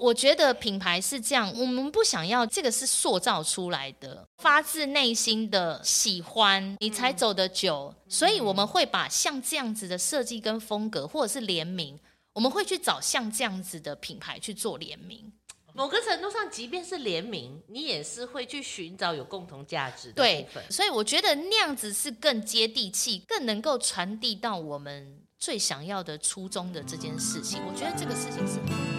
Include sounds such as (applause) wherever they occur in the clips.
我觉得品牌是这样，我们不想要这个是塑造出来的，发自内心的喜欢你才走得久，嗯、所以我们会把像这样子的设计跟风格，或者是联名，我们会去找像这样子的品牌去做联名。某个程度上，即便是联名，你也是会去寻找有共同价值的部分。对，所以我觉得那样子是更接地气，更能够传递到我们最想要的初衷的这件事情。我觉得这个事情是。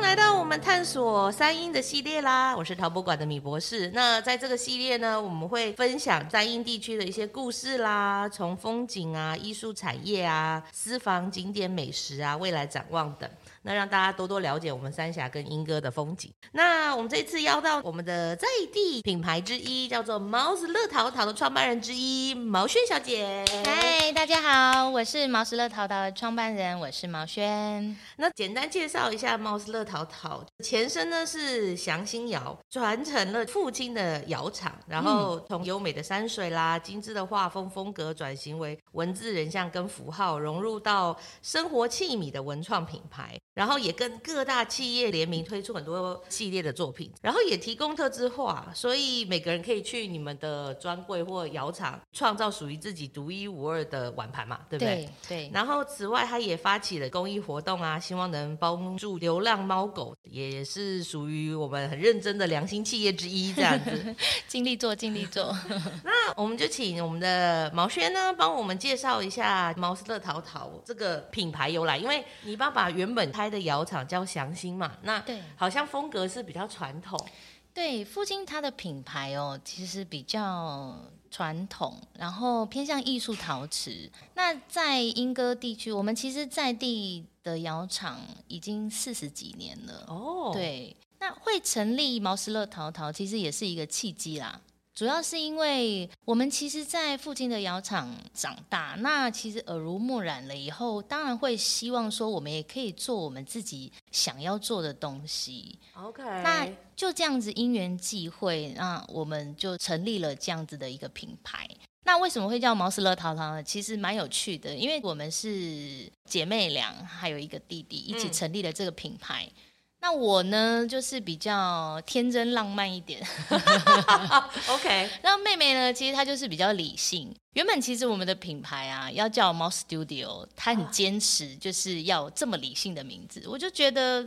来到我们探索三英的系列啦！我是陶博馆的米博士。那在这个系列呢，我们会分享三英地区的一些故事啦，从风景啊、艺术产业啊、私房景点、美食啊、未来展望等。那让大家多多了解我们三峡跟莺歌的风景。那我们这次邀到我们的在地品牌之一，叫做毛斯乐陶陶的创办人之一毛轩小姐。嗨，大家好，我是毛斯乐陶陶的创办人，我是毛轩。那简单介绍一下毛斯乐陶陶，前身呢是祥兴窑，传承了父亲的窑厂，然后从优美的山水啦、精致的画风风格，转型为文字、人像跟符号，融入到生活器皿的文创品牌。然后也跟各大企业联名推出很多系列的作品，然后也提供特制化，所以每个人可以去你们的专柜或窑厂创造属于自己独一无二的碗盘嘛，对不对？对。对，然后此外，他也发起了公益活动啊，希望能帮助流浪猫狗，也是属于我们很认真的良心企业之一，这样子。(laughs) 尽力做，尽力做。(laughs) 那我们就请我们的毛轩呢，帮我们介绍一下毛斯乐淘淘这个品牌由来，因为你爸爸原本。开的窑厂叫祥兴嘛，那对，好像风格是比较传统。对，父亲他的品牌哦，其实比较传统，然后偏向艺术陶瓷。那在莺歌地区，我们其实在地的窑厂已经四十几年了。哦，对，那会成立毛石乐陶陶，其实也是一个契机啦。主要是因为我们其实，在附近的窑厂长大，那其实耳濡目染了以后，当然会希望说，我们也可以做我们自己想要做的东西。OK，那就这样子因缘际会，那我们就成立了这样子的一个品牌。那为什么会叫毛斯乐陶陶呢？其实蛮有趣的，因为我们是姐妹俩，还有一个弟弟一起成立了这个品牌。嗯那我呢，就是比较天真浪漫一点，(laughs) OK。然后妹妹呢，其实她就是比较理性。原本其实我们的品牌啊，要叫 Mouse Studio，她很坚持就是要这么理性的名字，我就觉得。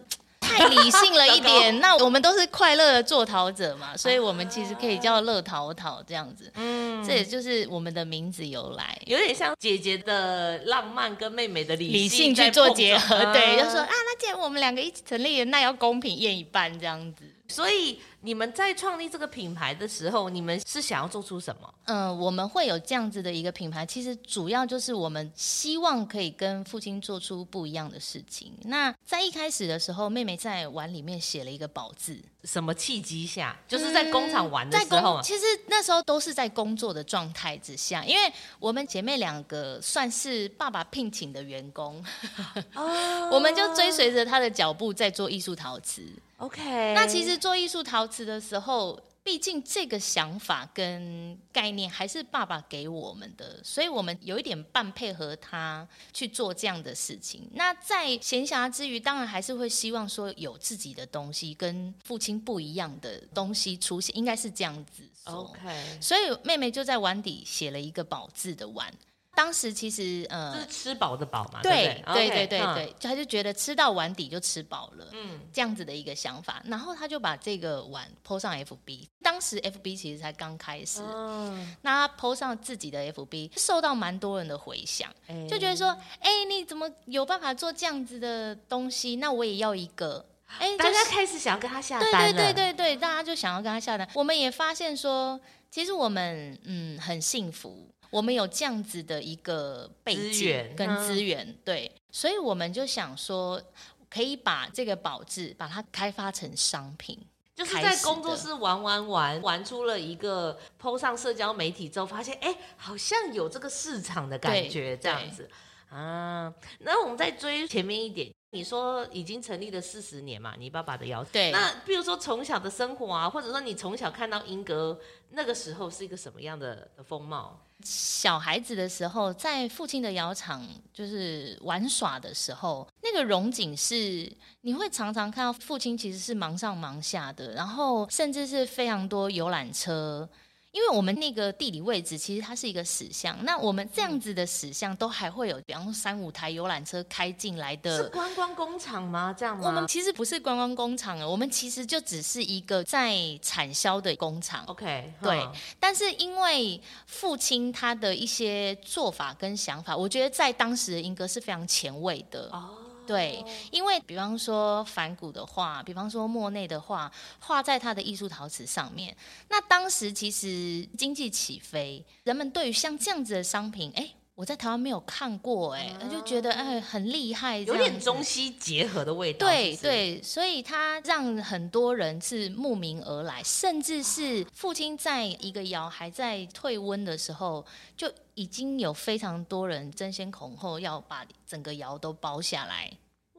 太理性了一点，那我们都是快乐的做陶者嘛，所以我们其实可以叫乐陶陶这样子。嗯，这也就是我们的名字由来，有点像姐姐的浪漫跟妹妹的理性，理性去做结合。对，就说啊，那既然我们两个一起成立，那要公平验一半这样子。所以你们在创立这个品牌的时候，你们是想要做出什么？嗯，我们会有这样子的一个品牌，其实主要就是我们希望可以跟父亲做出不一样的事情。那在一开始的时候，妹妹在碗里面写了一个宝字，什么契机下？就是在工厂玩的时候、其实那时候都是在工作的状态之下，因为我们姐妹两个算是爸爸聘请的员工，(laughs) 哦、我们就追随着他的脚步在做艺术陶瓷。OK，那其实做艺术陶瓷的时候，毕竟这个想法跟概念还是爸爸给我们的，所以我们有一点半配合他去做这样的事情。那在闲暇之余，当然还是会希望说有自己的东西，跟父亲不一样的东西出现，应该是这样子。OK，所以妹妹就在碗底写了一个宝字的碗。当时其实呃，是吃饱的饱嘛，对对对？对对对，他就觉得吃到碗底就吃饱了，嗯，这样子的一个想法，然后他就把这个碗 PO 上 FB，当时 FB 其实才刚开始，嗯，那他 PO 上自己的 FB，受到蛮多人的回响，就觉得说，哎，你怎么有办法做这样子的东西？那我也要一个，哎，大家开始想要跟他下单了，对对对对，大家就想要跟他下单。我们也发现说，其实我们嗯很幸福。我们有这样子的一个背景跟资源，嗯、对，所以我们就想说，可以把这个保质把它开发成商品，就是在工作室玩玩玩，玩出了一个 PO 上社交媒体之后，发现哎，好像有这个市场的感觉，这样子啊。那我们再追前面一点。你说已经成立了四十年嘛，你爸爸的窑厂。对。那比如说从小的生活啊，或者说你从小看到英格那个时候是一个什么样的的风貌？小孩子的时候，在父亲的窑厂就是玩耍的时候，那个荣景是你会常常看到父亲其实是忙上忙下的，然后甚至是非常多游览车。因为我们那个地理位置，其实它是一个死巷。那我们这样子的死巷都还会有，比方说三五台游览车开进来的。是观光工厂吗？这样吗？我们其实不是观光工厂，我们其实就只是一个在产销的工厂。OK，对。但是因为父亲他的一些做法跟想法，我觉得在当时的英歌是非常前卫的。哦。对，因为比方说梵谷的画，比方说莫内的画，画在他的艺术陶瓷上面。那当时其实经济起飞，人们对于像这样子的商品，哎，我在台湾没有看过，哎，就觉得哎很厉害，有点中西结合的味道。对对，所以他让很多人是慕名而来，甚至是父亲在一个窑还在退温的时候就。已经有非常多人争先恐后要把整个窑都包下来，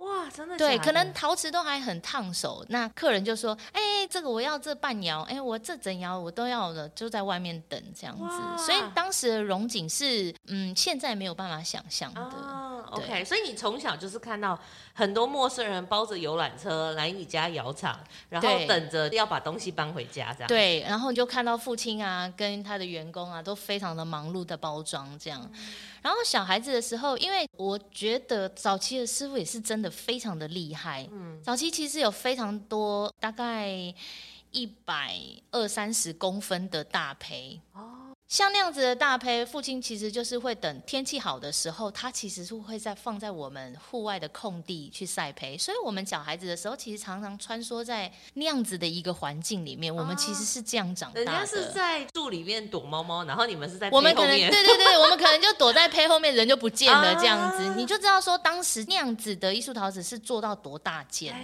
哇，真的，对，可能陶瓷都还很烫手，那客人就说，哎、欸，这个我要这半窑，哎、欸，我这整窑我都要的，就在外面等这样子，所以当时的荣景是，嗯，现在没有办法想象的。啊 OK，所以你从小就是看到很多陌生人包着游览车来你家窑厂，然后等着要把东西搬回家，这样。对，然后你就看到父亲啊，跟他的员工啊，都非常的忙碌的包装这样。嗯、然后小孩子的时候，因为我觉得早期的师傅也是真的非常的厉害。嗯，早期其实有非常多，大概一百二三十公分的大胚。哦。像那样子的大胚，父亲其实就是会等天气好的时候，他其实是会在放在我们户外的空地去晒胚。所以，我们小孩子的时候，其实常常穿梭在那样子的一个环境里面。我们其实是这样长大的。人家是在树里面躲猫猫，然后你们是在我们可能对对对，我们可能就躲在胚后面，人就不见了这样子。(laughs) 你就知道说，当时那样子的艺术陶瓷是做到多大件。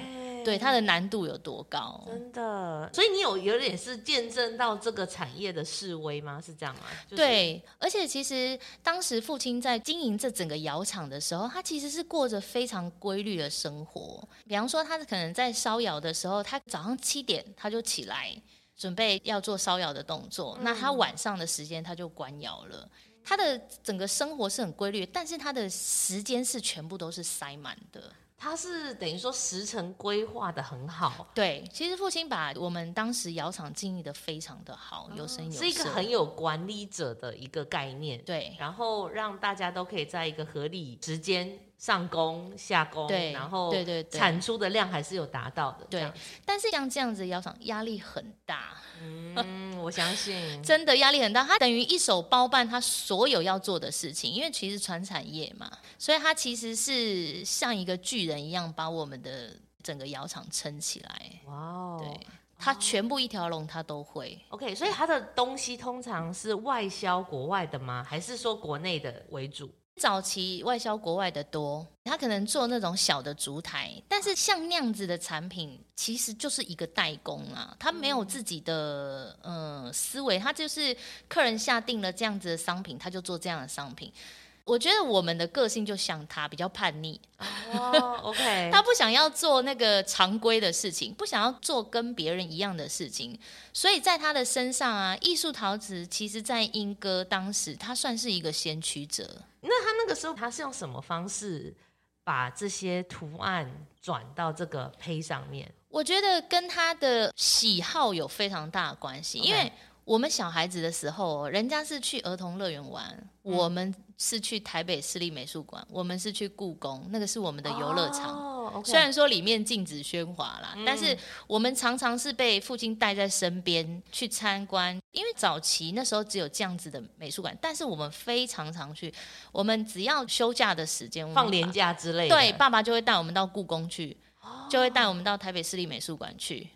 对它的难度有多高？真的，所以你有有点是见证到这个产业的示威吗？是这样吗？就是、对，而且其实当时父亲在经营这整个窑厂的时候，他其实是过着非常规律的生活。比方说，他可能在烧窑的时候，他早上七点他就起来准备要做烧窑的动作，嗯、那他晚上的时间他就关窑了。他的整个生活是很规律，但是他的时间是全部都是塞满的。他是等于说时程规划的很好，对，其实父亲把我们当时窑厂经营的非常的好，有声有色，是一个很有管理者的一个概念，对，然后让大家都可以在一个合理时间上工下工，对，然后对对对，产出的量还是有达到的，对，但是像这样子窑厂压力很大。嗯，我 (laughs) 相信真的压力很大。他等于一手包办他所有要做的事情，因为其实传产业嘛，所以他其实是像一个巨人一样把我们的整个窑厂撑起来。哇哦，对，他全部一条龙他都会。OK，所以他的东西通常是外销国外的吗？还是说国内的为主？早期外销国外的多，他可能做那种小的烛台，但是像那样子的产品，其实就是一个代工啊，他没有自己的呃思维，他就是客人下定了这样子的商品，他就做这样的商品。我觉得我们的个性就像他，比较叛逆。哦，(laughs) OK，他不想要做那个常规的事情，不想要做跟别人一样的事情，所以在他的身上啊，艺术陶瓷其实，在英歌当时，他算是一个先驱者。那他那个时候，他是用什么方式把这些图案转到这个胚上面？我觉得跟他的喜好有非常大的关系.因为。我们小孩子的时候，人家是去儿童乐园玩，嗯、我们是去台北市立美术馆，我们是去故宫，那个是我们的游乐场。哦 okay、虽然说里面禁止喧哗啦，嗯、但是我们常常是被父亲带在身边去参观，因为早期那时候只有这样子的美术馆，但是我们非常常去，我们只要休假的时间，放年假之类的，对，爸爸就会带我们到故宫去，哦、就会带我们到台北市立美术馆去。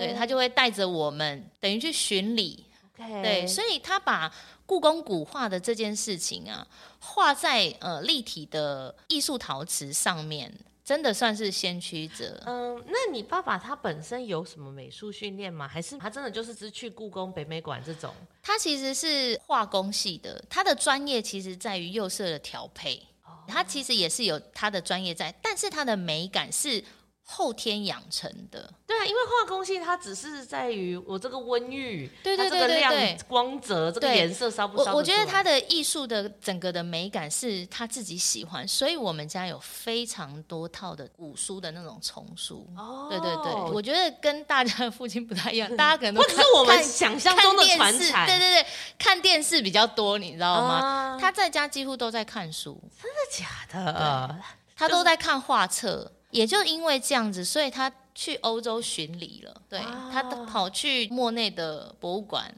对，他就会带着我们，等于去巡礼。对，所以他把故宫古画的这件事情啊，画在呃立体的艺术陶瓷上面，真的算是先驱者。嗯，那你爸爸他本身有什么美术训练吗？还是他真的就是只去故宫、北美馆这种？他其实是化工系的，他的专业其实在于釉色的调配。他其实也是有他的专业在，但是他的美感是。后天养成的，对啊，因为化工系它只是在于我这个温玉，对对对对光泽，这个颜色烧不烧？我我觉得它的艺术的整个的美感是他自己喜欢，所以我们家有非常多套的古书的那种丛书。哦，对对对，我觉得跟大家的父亲不太一样，(laughs) 大家可能都看是我们想象中的传产，对对对，看电视比较多，你知道吗？啊、他在家几乎都在看书，真的假的？他都在看画册。也就因为这样子，所以他去欧洲巡礼了。对，啊、他跑去莫内的博物馆，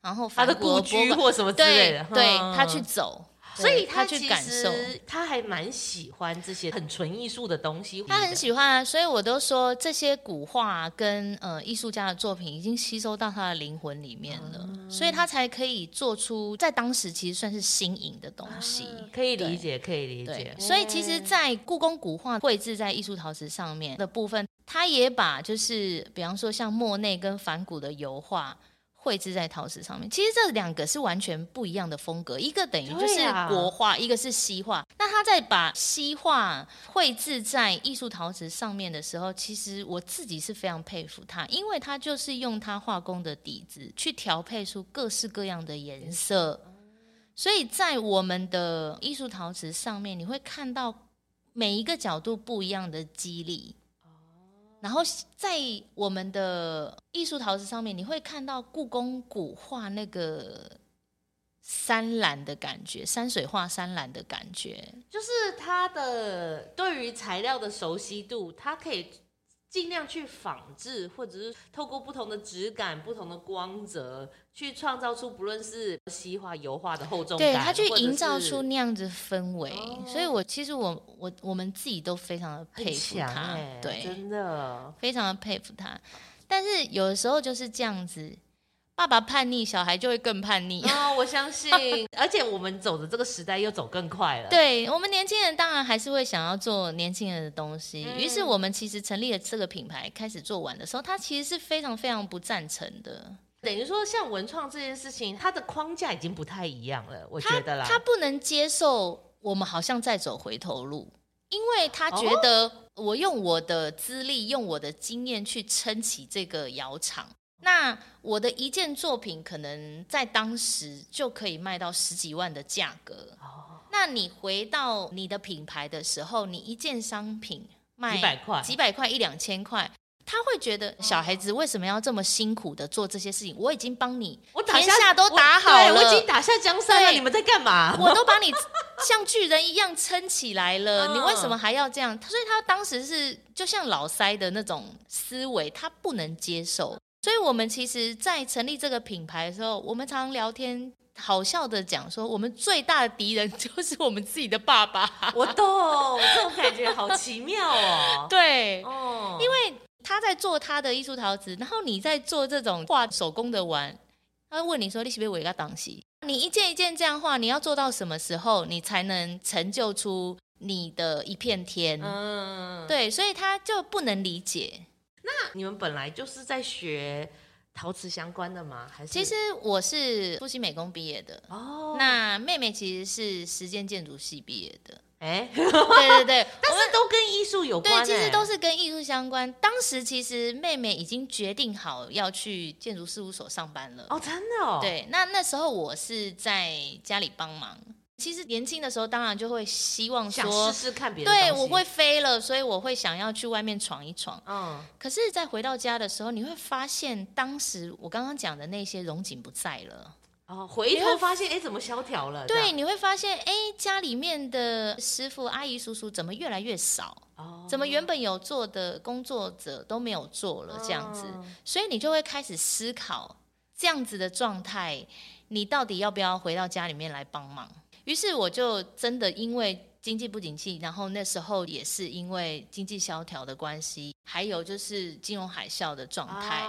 然后他的故居或什么之类的，对，对他去走。所以他去感受，他还蛮喜欢这些很纯艺术的东西。他很喜欢啊，所以我都说这些古画跟呃艺术家的作品已经吸收到他的灵魂里面了，嗯、所以他才可以做出在当时其实算是新颖的东西。啊、可以理解，可以理解。所以其实，在故宫古画绘制在艺术陶瓷上面的部分，他也把就是比方说像莫内跟梵谷的油画。绘制在陶瓷上面，其实这两个是完全不一样的风格，一个等于就是国画，啊、一个是西画。那他在把西画绘制在艺术陶瓷上面的时候，其实我自己是非常佩服他，因为他就是用他画工的底子去调配出各式各样的颜色，所以在我们的艺术陶瓷上面，你会看到每一个角度不一样的肌理。然后在我们的艺术陶瓷上面，你会看到故宫古画那个山蓝的感觉，山水画山蓝的感觉，就是它的对于材料的熟悉度，它可以。尽量去仿制，或者是透过不同的质感、不同的光泽，去创造出不论是西画、油画的厚重感，对，他去营造出那样子氛围。哦、所以我其实我我我们自己都非常的佩服他，欸、对，真的非常的佩服他。但是有的时候就是这样子。爸爸叛逆，小孩就会更叛逆。哦，我相信，(laughs) 而且我们走的这个时代又走更快了。对，我们年轻人当然还是会想要做年轻人的东西。嗯、于是我们其实成立了这个品牌，开始做碗的时候，他其实是非常非常不赞成的。等于说，像文创这件事情，它的框架已经不太一样了。我觉得啦，他不能接受我们好像在走回头路，因为他觉得我用我的资历、用我的经验去撑起这个窑厂。那我的一件作品可能在当时就可以卖到十几万的价格。哦，那你回到你的品牌的时候，你一件商品卖几百块，几百块一两千块，他会觉得小孩子为什么要这么辛苦的做这些事情？我已经帮你，我天下都打好了，我，我已经打下江山了，你们在干嘛？我都把你 (laughs) 像巨人一样撑起来了，你为什么还要这样？所以他当时是就像老塞的那种思维，他不能接受。所以，我们其实，在成立这个品牌的时候，我们常常聊天，好笑的讲说，我们最大的敌人就是我们自己的爸爸。(laughs) 我懂，这种感觉好奇妙哦。(laughs) 对，哦，因为他在做他的艺术陶瓷，然后你在做这种画手工的碗，他会问你说：“你是不是为个东西？你一件一件这样画，你要做到什么时候，你才能成就出你的一片天？”嗯，对，所以他就不能理解。那你们本来就是在学陶瓷相关的吗？还是？其实我是复兴美工毕业的哦。那妹妹其实是时间建筑系毕业的。哎，对对对，(laughs) 但是都跟艺术有关。对，其实都是跟艺术相关。当时其实妹妹已经决定好要去建筑事务所上班了。哦，真的哦。对，那那时候我是在家里帮忙。其实年轻的时候，当然就会希望说试试看别的。对，我会飞了，所以我会想要去外面闯一闯。嗯。可是，在回到家的时候，你会发现，当时我刚刚讲的那些荣景不在了。哦。回头发现，哎，怎么萧条了？对，你会发现，哎，家里面的师傅、阿姨、叔叔怎么越来越少？哦。怎么原本有做的工作者都没有做了？这样子，所以你就会开始思考，这样子的状态，你到底要不要回到家里面来帮忙？于是我就真的因为经济不景气，然后那时候也是因为经济萧条的关系，还有就是金融海啸的状态。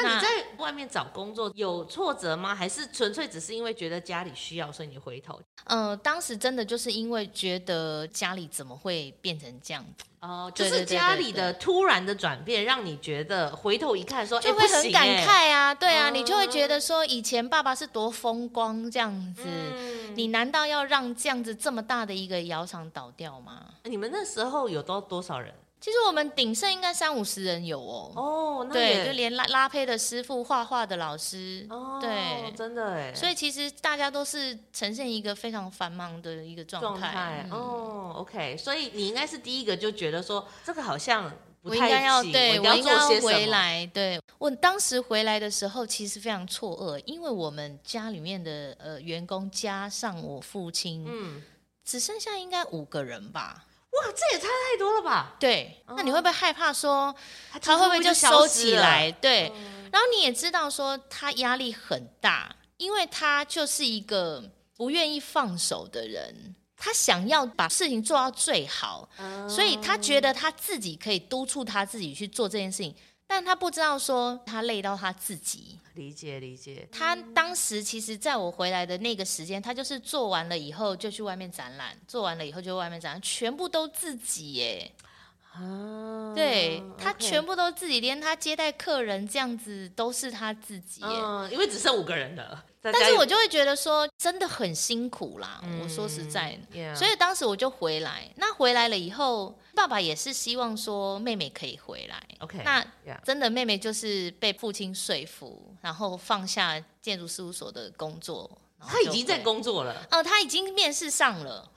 那你在外面找工作有挫折吗？还是纯粹只是因为觉得家里需要，所以你回头？呃，当时真的就是因为觉得家里怎么会变成这样子？哦，就是家里的突然的转变，让你觉得回头一看说，说就会很感慨啊，对啊，嗯、你就会觉得说，以前爸爸是多风光这样子，嗯、你难道要让这样子这么大的一个窑厂倒掉吗？你们那时候有多多少人？其实我们鼎盛应该三五十人有哦。哦，那对，就连拉拉胚的师傅、画画的老师，哦，对，真的哎。所以其实大家都是呈现一个非常繁忙的一个状态。哦，OK。所以你应该是第一个就觉得说，这个好像不应该要对，我应该要回来。对，我当时回来的时候，其实非常错愕，因为我们家里面的呃员工加上我父亲，嗯，只剩下应该五个人吧。哇，这也差太多了吧？对，那你会不会害怕说他会不会就收起来？对，然后你也知道说他压力很大，因为他就是一个不愿意放手的人，他想要把事情做到最好，所以他觉得他自己可以督促他自己去做这件事情，但他不知道说他累到他自己。理解理解，他当时其实在我回来的那个时间，他就是做完了以后就去外面展览，做完了以后就外面展览，全部都自己耶。啊，对，他全部都自己，连他接待客人这样子都是他自己耶。嗯，因为只剩五个人了。但是我就会觉得说真的很辛苦啦。嗯、我说实在.所以当时我就回来。那回来了以后，爸爸也是希望说妹妹可以回来。OK，那真的妹妹就是被父亲说服，然后放下建筑事务所的工作。他已经在工作了。哦，他已经面试上了。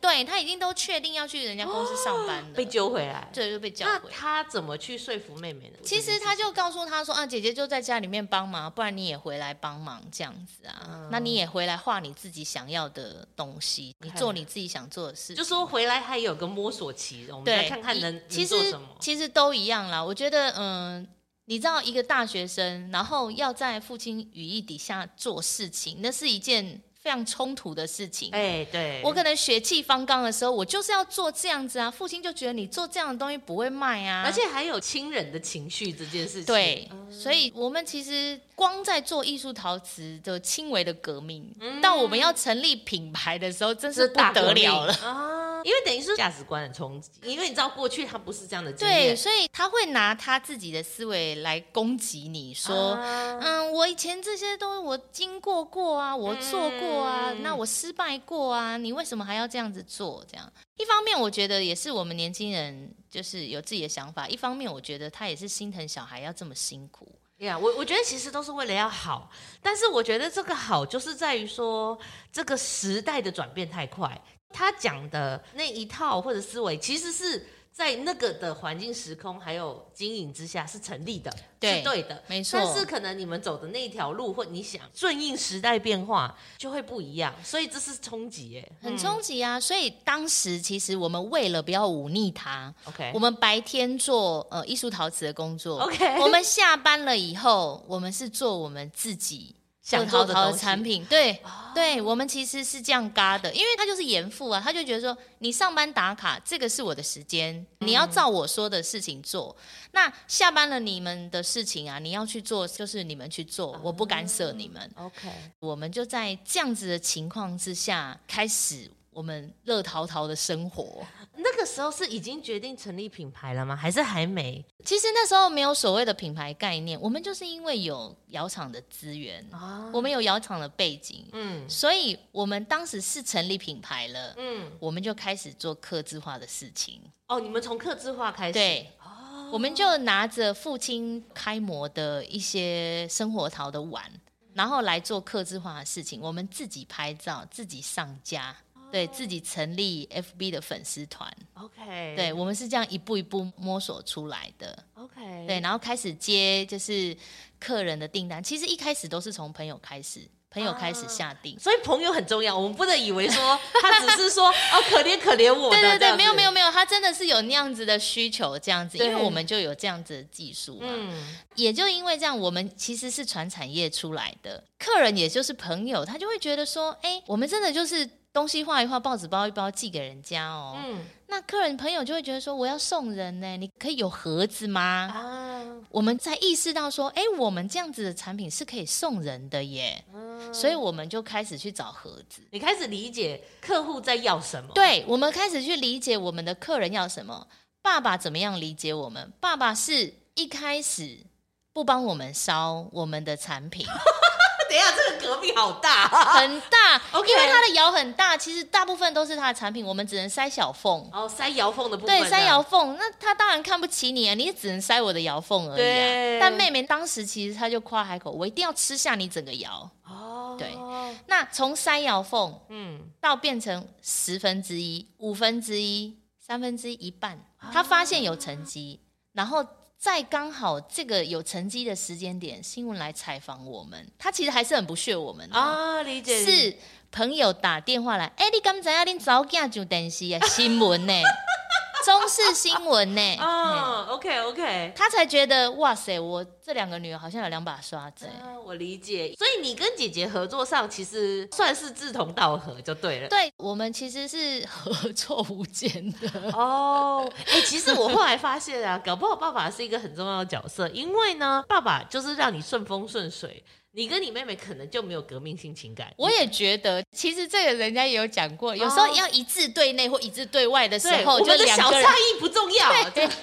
对，他已经都确定要去人家公司上班了，被揪回来，对，就被叫回来。那他怎么去说服妹妹呢？其实他就告诉他说：“啊，姐姐就在家里面帮忙，不然你也回来帮忙这样子啊。嗯、那你也回来画你自己想要的东西，你做你自己想做的事。就说回来还有个摸索期，我们再看看能其实能做什么。其实都一样啦。我觉得，嗯，你知道，一个大学生，然后要在父亲羽翼底下做事情，那是一件。非常冲突的事情，哎、欸，对，我可能血气方刚的时候，我就是要做这样子啊。父亲就觉得你做这样的东西不会卖啊，而且还有亲人的情绪这件事情。对，嗯、所以我们其实光在做艺术陶瓷的轻微的革命，嗯、到我们要成立品牌的时候，真是不得了了啊。因为等于是价值观的冲击，因为你知道过去他不是这样的经验，对，所以他会拿他自己的思维来攻击你说，啊、嗯，我以前这些都我经过过啊，我做过啊，嗯、那我失败过啊，你为什么还要这样子做？这样一方面我觉得也是我们年轻人就是有自己的想法，一方面我觉得他也是心疼小孩要这么辛苦。呀，我我觉得其实都是为了要好，但是我觉得这个好就是在于说这个时代的转变太快。他讲的那一套或者思维，其实是在那个的环境、时空还有经营之下是成立的，对是对的，没错。但是可能你们走的那一条路，或你想顺应时代变化，就会不一样。所以这是冲击耶，很冲击啊！所以当时其实我们为了不要忤逆他，OK，我们白天做呃艺术陶瓷的工作，OK，我们下班了以后，我们是做我们自己。想做的产品，对、哦、对，我们其实是这样嘎的，因为他就是严父啊，他就觉得说，你上班打卡，这个是我的时间，嗯、你要照我说的事情做。那下班了，你们的事情啊，你要去做，就是你们去做，嗯、我不干涉你们。OK，我们就在这样子的情况之下开始。我们乐淘淘的生活，那个时候是已经决定成立品牌了吗？还是还没？其实那时候没有所谓的品牌概念，我们就是因为有窑厂的资源，啊、我们有窑厂的背景，嗯，所以我们当时是成立品牌了，嗯，我们就开始做客制化的事情。哦，你们从客制化开始？对，哦、我们就拿着父亲开模的一些生活陶的碗，然后来做客制化的事情。我们自己拍照，自己上架。对自己成立 FB 的粉丝团，OK，对，我们是这样一步一步摸索出来的，OK，对，然后开始接就是客人的订单，其实一开始都是从朋友开始，朋友开始下订，所以朋友很重要，我们不能以为说他只是说哦可怜可怜我，对对对，没有没有没有，他真的是有那样子的需求这样子，因为我们就有这样子的技术嘛，嗯，也就因为这样，我们其实是传产业出来的，客人也就是朋友，他就会觉得说，哎，我们真的就是。东西画一画，报纸包一包，寄给人家哦。嗯，那客人朋友就会觉得说，我要送人呢，你可以有盒子吗？啊，我们才意识到说，哎，我们这样子的产品是可以送人的耶，嗯、所以我们就开始去找盒子。你开始理解客户在要什么？对，我们开始去理解我们的客人要什么。爸爸怎么样理解我们？爸爸是一开始不帮我们烧我们的产品。(laughs) 等一下，这个隔壁好大，很大。Okay. 因为它的窑很大，其实大部分都是它的产品，我们只能塞小缝。哦，塞窑缝的部分。对，塞窑缝。那他当然看不起你啊，你也只能塞我的窑缝而已啊。但妹妹当时其实她就夸海口，我一定要吃下你整个窑。哦。对。那从塞窑缝，嗯，到变成十分之一、五分之一、三分之一、一半，他发现有成绩，然后。在刚好这个有成绩的时间点，新闻来采访我们，他其实还是很不屑我们啊。理解是朋友打电话来，哎、欸，你刚才啊恁早间就电视啊，新闻呢？中视新闻呢？哦，OK OK，他才觉得哇塞，我这两个女儿好像有两把刷子。啊，我理解。所以你跟姐姐合作上，其实算是志同道合就对了。对，我们其实是合作无间的。哦，哎，其实我后来发现啊，搞不好爸爸是一个很重要的角色，因为呢，爸爸就是让你顺风顺水。你跟你妹妹可能就没有革命性情感。我也觉得，其实这个人家也有讲过，有时候要一致对内或一致对外的时候，就两个小差异不重要。对，因为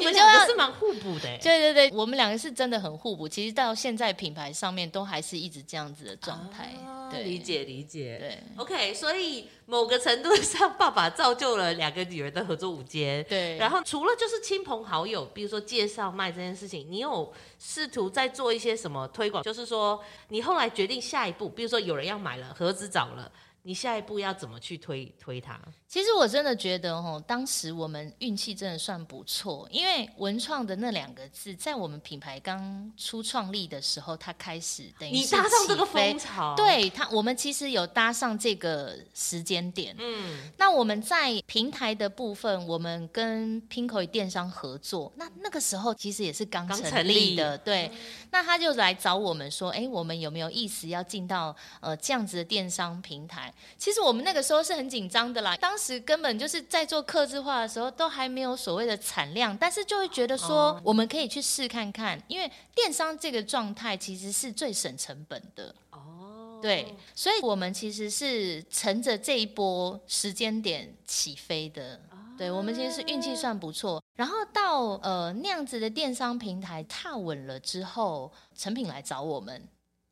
你们两个是蛮互补的。对对对，我们两个是真的很互补。其实到现在品牌上面都还是一直这样子的状态。对，理解理解。对，OK，所以某个程度上，爸爸造就了两个女儿的合作舞间。对，然后除了就是亲朋好友，比如说介绍卖这件事情，你有试图在做一些什么推广？就是说，你后来决定下一步，比如说有人要买了，盒子找了。你下一步要怎么去推推它？其实我真的觉得，哦，当时我们运气真的算不错，因为文创的那两个字，在我们品牌刚初创立的时候，它开始等于你搭上这个风潮，对它，我们其实有搭上这个时间点。嗯，那我们在平台的部分，我们跟 Pinkoi 电商合作，那那个时候其实也是刚成立的，立对。嗯、那他就来找我们说，哎，我们有没有意思要进到呃这样子的电商平台？其实我们那个时候是很紧张的啦，当时根本就是在做客制化的时候，都还没有所谓的产量，但是就会觉得说，我们可以去试看看，因为电商这个状态其实是最省成本的哦。对，所以我们其实是乘着这一波时间点起飞的。对，我们其实是运气算不错，然后到呃那样子的电商平台踏稳了之后，成品来找我们。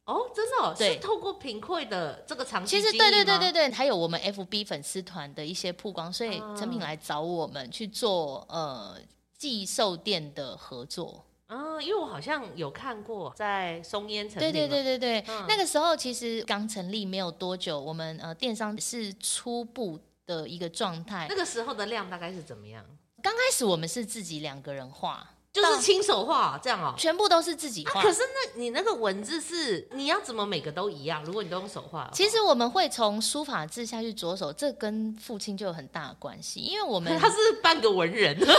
哦，真的哦，对是透过 Pinkoi 的这个长期其实对对对对对，还有我们 FB 粉丝团的一些曝光，所以成品来找我们去做呃寄售店的合作。嗯，因为我好像有看过在松烟成立。对对对对对，嗯、那个时候其实刚成立没有多久，我们呃电商是初步的一个状态。那个时候的量大概是怎么样？刚开始我们是自己两个人画。就是亲手画这样哦，全部都是自己画。可是那你那个文字是你要怎么每个都一样？如果你都用手画，其实我们会从书法字下去着手，这跟父亲就有很大的关系，因为我们 (laughs) 他是半个文人，(laughs) 因为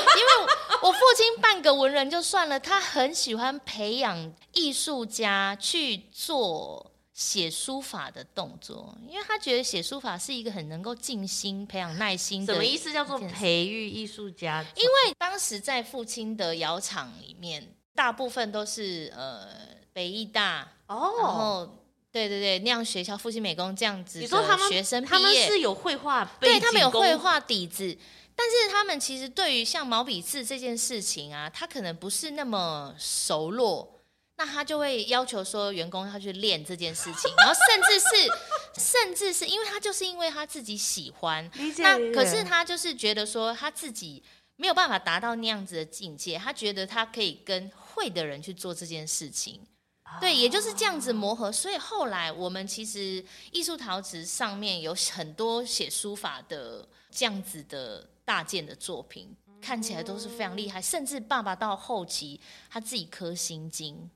我父亲半个文人就算了，他很喜欢培养艺术家去做。写书法的动作，因为他觉得写书法是一个很能够静心、培养耐心的。什么意思？叫做培育艺术家？因为当时在父亲的窑厂里面，大部分都是呃北艺大哦，然后对对对，那样学校复兴美工这样子。你说他们学生他们是有绘画，对他们有绘画底子，但是他们其实对于像毛笔字这件事情啊，他可能不是那么熟络。那他就会要求说，员工他去练这件事情，然后甚至是，甚至是因为他就是因为他自己喜欢，那可是他就是觉得说他自己没有办法达到那样子的境界，他觉得他可以跟会的人去做这件事情，对，也就是这样子磨合。所以后来我们其实艺术陶瓷上面有很多写书法的这样子的大件的作品，看起来都是非常厉害，甚至爸爸到后期他自己刻心经。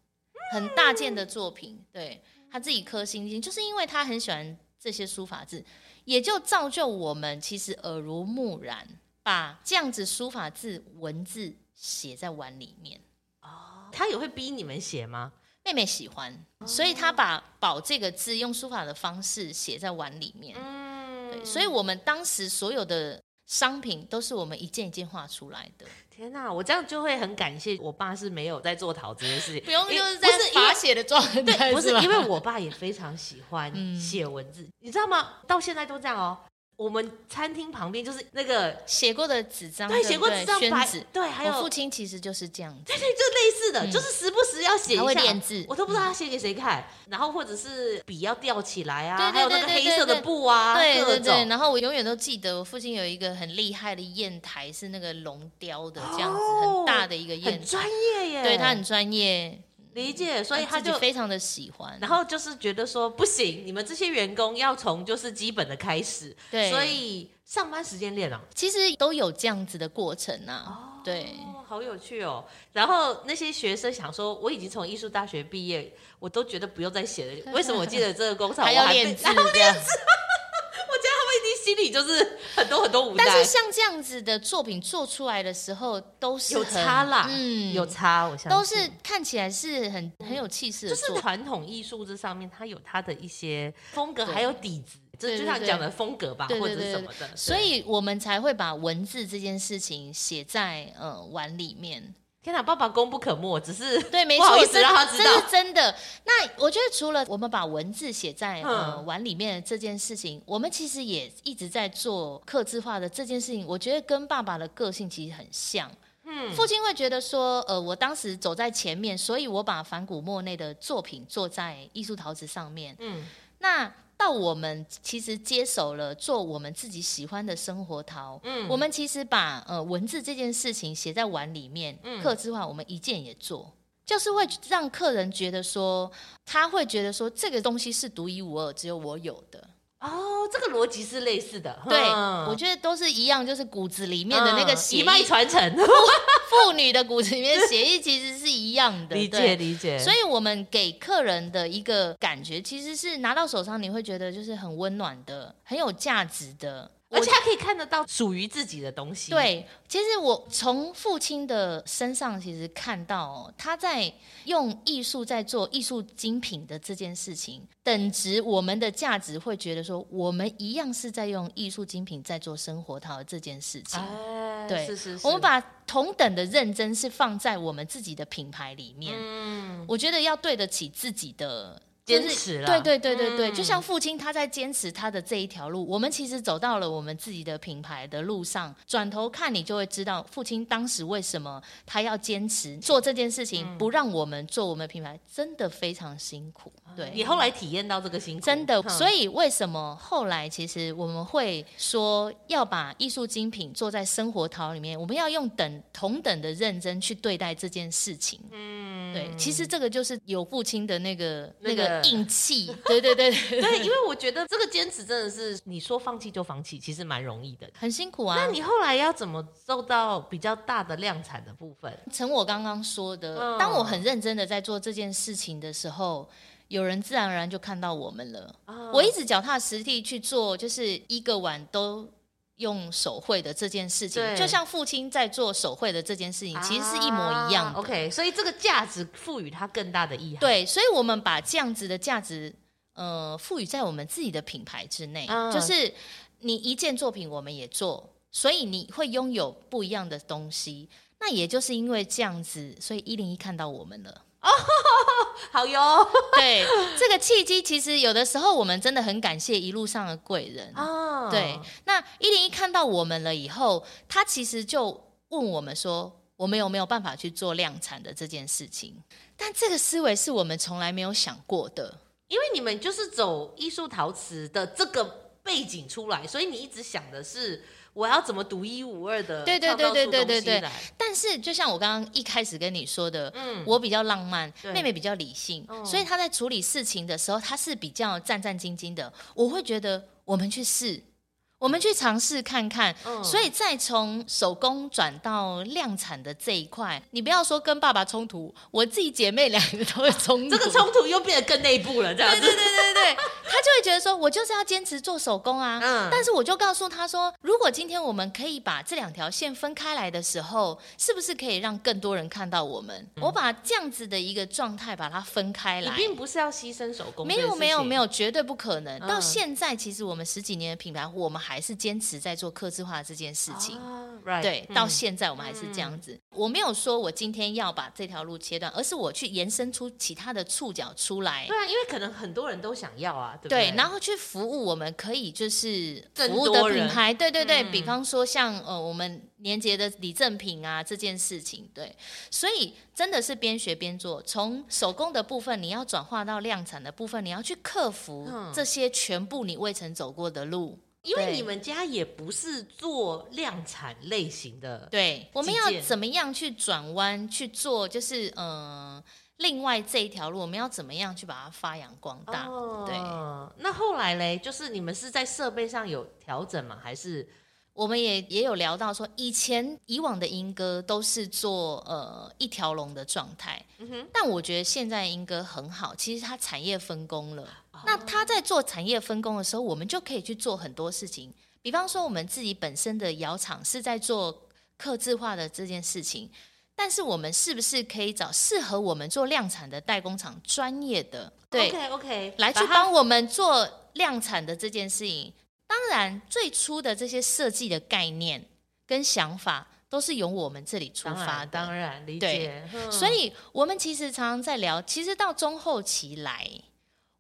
很大件的作品，对，他自己刻星星，就是因为他很喜欢这些书法字，也就造就我们其实耳濡目染，把这样子书法字文字写在碗里面。哦，他也会逼你们写吗？妹妹喜欢，所以他把“宝”这个字用书法的方式写在碗里面。嗯，对，所以我们当时所有的商品都是我们一件一件画出来的。天哪，我这样就会很感谢我爸是没有在做陶这件事情，(laughs) 不用就是在罚写的状态，对，不是因为我爸也非常喜欢写文字，嗯、你知道吗？到现在都这样哦。我们餐厅旁边就是那个写过的纸张，对，写过纸张白纸，对，还有父亲其实就是这样子，对对，就类似的，就是时不时要写一下，会练字，我都不知道他写给谁看，然后或者是笔要吊起来啊，还有那个黑色的布啊，对对对，然后我永远都记得我父亲有一个很厉害的砚台，是那个龙雕的这样子，很大的一个砚台，很专业耶，对他很专业。理解，所以他就非常的喜欢，然后就是觉得说不行，你们这些员工要从就是基本的开始，对，所以上班时间练了，其实都有这样子的过程呐、啊，哦，对，好有趣哦。然后那些学生想说，我已经从艺术大学毕业，我都觉得不用再写了，为什么我记得这个工厂还要练字？(laughs) 心里就是很多很多无奈，但是像这样子的作品做出来的时候，都是有差啦，嗯，有差，我相信。都是看起来是很很有气势的，就是传统艺术这上面，它有它的一些风格，还有底子，这就像讲的风格吧，或者什么的，所以我们才会把文字这件事情写在呃碗里面。天哪，爸爸功不可没，只是对，没错，不好意思让他知道，这是真的。那我觉得，除了我们把文字写在呃碗里面的这件事情，我们其实也一直在做刻字化的这件事情。我觉得跟爸爸的个性其实很像。嗯，父亲会觉得说，呃，我当时走在前面，所以我把反古、莫内的作品做在艺术陶瓷上面。嗯，那。到我们其实接手了做我们自己喜欢的生活陶，嗯，我们其实把呃文字这件事情写在碗里面，嗯，客制化我们一件也做，就是会让客人觉得说，他会觉得说这个东西是独一无二，只有我有的。哦，这个逻辑是类似的，对，我觉得都是一样，就是骨子里面的那个血一脉传承，(laughs) 妇女的骨子里面血液其实是一样的，(laughs) 理解理解。所以我们给客人的一个感觉，其实是拿到手上你会觉得就是很温暖的，很有价值的。而且他可以看得到属于自己的东西。对，其实我从父亲的身上其实看到，他在用艺术在做艺术精品的这件事情，等值我们的价值会觉得说，我们一样是在用艺术精品在做生活陶的这件事情。哎，对，是是是。我们把同等的认真是放在我们自己的品牌里面。嗯，我觉得要对得起自己的。坚持了，对对对对对，嗯、就像父亲他在坚持他的这一条路，我们其实走到了我们自己的品牌的路上。转头看你就会知道，父亲当时为什么他要坚持做这件事情，嗯、不让我们做我们品牌，真的非常辛苦。对，你后来体验到这个辛苦，真的。所以为什么后来其实我们会说要把艺术精品做在生活陶里面，我们要用等同等的认真去对待这件事情。嗯，对，其实这个就是有父亲的那个那个。硬气，(laughs) 对对对对对，因为我觉得这个坚持真的是你说放弃就放弃，其实蛮容易的，很辛苦啊。那你后来要怎么做到比较大的量产的部分？成我刚刚说的，当我很认真的在做这件事情的时候，有人自然而然就看到我们了。我一直脚踏实地去做，就是一个碗都。用手绘的这件事情，就像父亲在做手绘的这件事情，其实是一模一样的。啊、OK，所以这个价值赋予它更大的意义。对，所以我们把这样子的价值，呃，赋予在我们自己的品牌之内。啊、就是你一件作品我们也做，所以你会拥有不一样的东西。那也就是因为这样子，所以一零一看到我们了。哦，(laughs) 好哟。(laughs) 对，这个契机其实有的时候我们真的很感谢一路上的贵人。哦，对，那一零一看到我们了以后，他其实就问我们说，我们有没有办法去做量产的这件事情？但这个思维是我们从来没有想过的，因为你们就是走艺术陶瓷的这个背景出来，所以你一直想的是。我要怎么独一无二的？对对对对对对对。但是就像我刚刚一开始跟你说的，嗯，我比较浪漫，妹妹比较理性，哦、所以她在处理事情的时候，她是比较战战兢兢的。我会觉得，我们去试。我们去尝试看看，嗯、所以再从手工转到量产的这一块，你不要说跟爸爸冲突，我自己姐妹两个都会冲突，这个冲突又变得更内部了，这样子。对对对对对，他就会觉得说，我就是要坚持做手工啊。嗯。但是我就告诉他说，如果今天我们可以把这两条线分开来的时候，是不是可以让更多人看到我们？嗯、我把这样子的一个状态把它分开来，你并不是要牺牲手工，没有没有没有，绝对不可能。嗯、到现在，其实我们十几年的品牌，我们还。还是坚持在做客制化这件事情。啊 right, 对，嗯、到现在我们还是这样子。嗯、我没有说我今天要把这条路切断，而是我去延伸出其他的触角出来。对啊，因为可能很多人都想要啊，对不对？对，然后去服务我们可以就是服务的品牌，对对对，嗯、比方说像呃我们年节的礼赠品啊这件事情，对，所以真的是边学边做，从手工的部分你要转化到量产的部分，你要去克服这些全部你未曾走过的路。因为你们家也不是做量产类型的，对，我们要怎么样去转弯去做？就是嗯、呃，另外这一条路，我们要怎么样去把它发扬光大？哦、对。那后来嘞，就是你们是在设备上有调整吗？还是我们也也有聊到说，以前以往的英歌都是做呃一条龙的状态，嗯哼。但我觉得现在英歌很好，其实它产业分工了。那他在做产业分工的时候，我们就可以去做很多事情。比方说，我们自己本身的窑厂是在做刻字化的这件事情，但是我们是不是可以找适合我们做量产的代工厂，专业的对，OK OK，来去帮我们做量产的这件事情？当然，最初的这些设计的概念跟想法都是由我们这里出发的。当然，当然理解。所以我们其实常常在聊，其实到中后期来。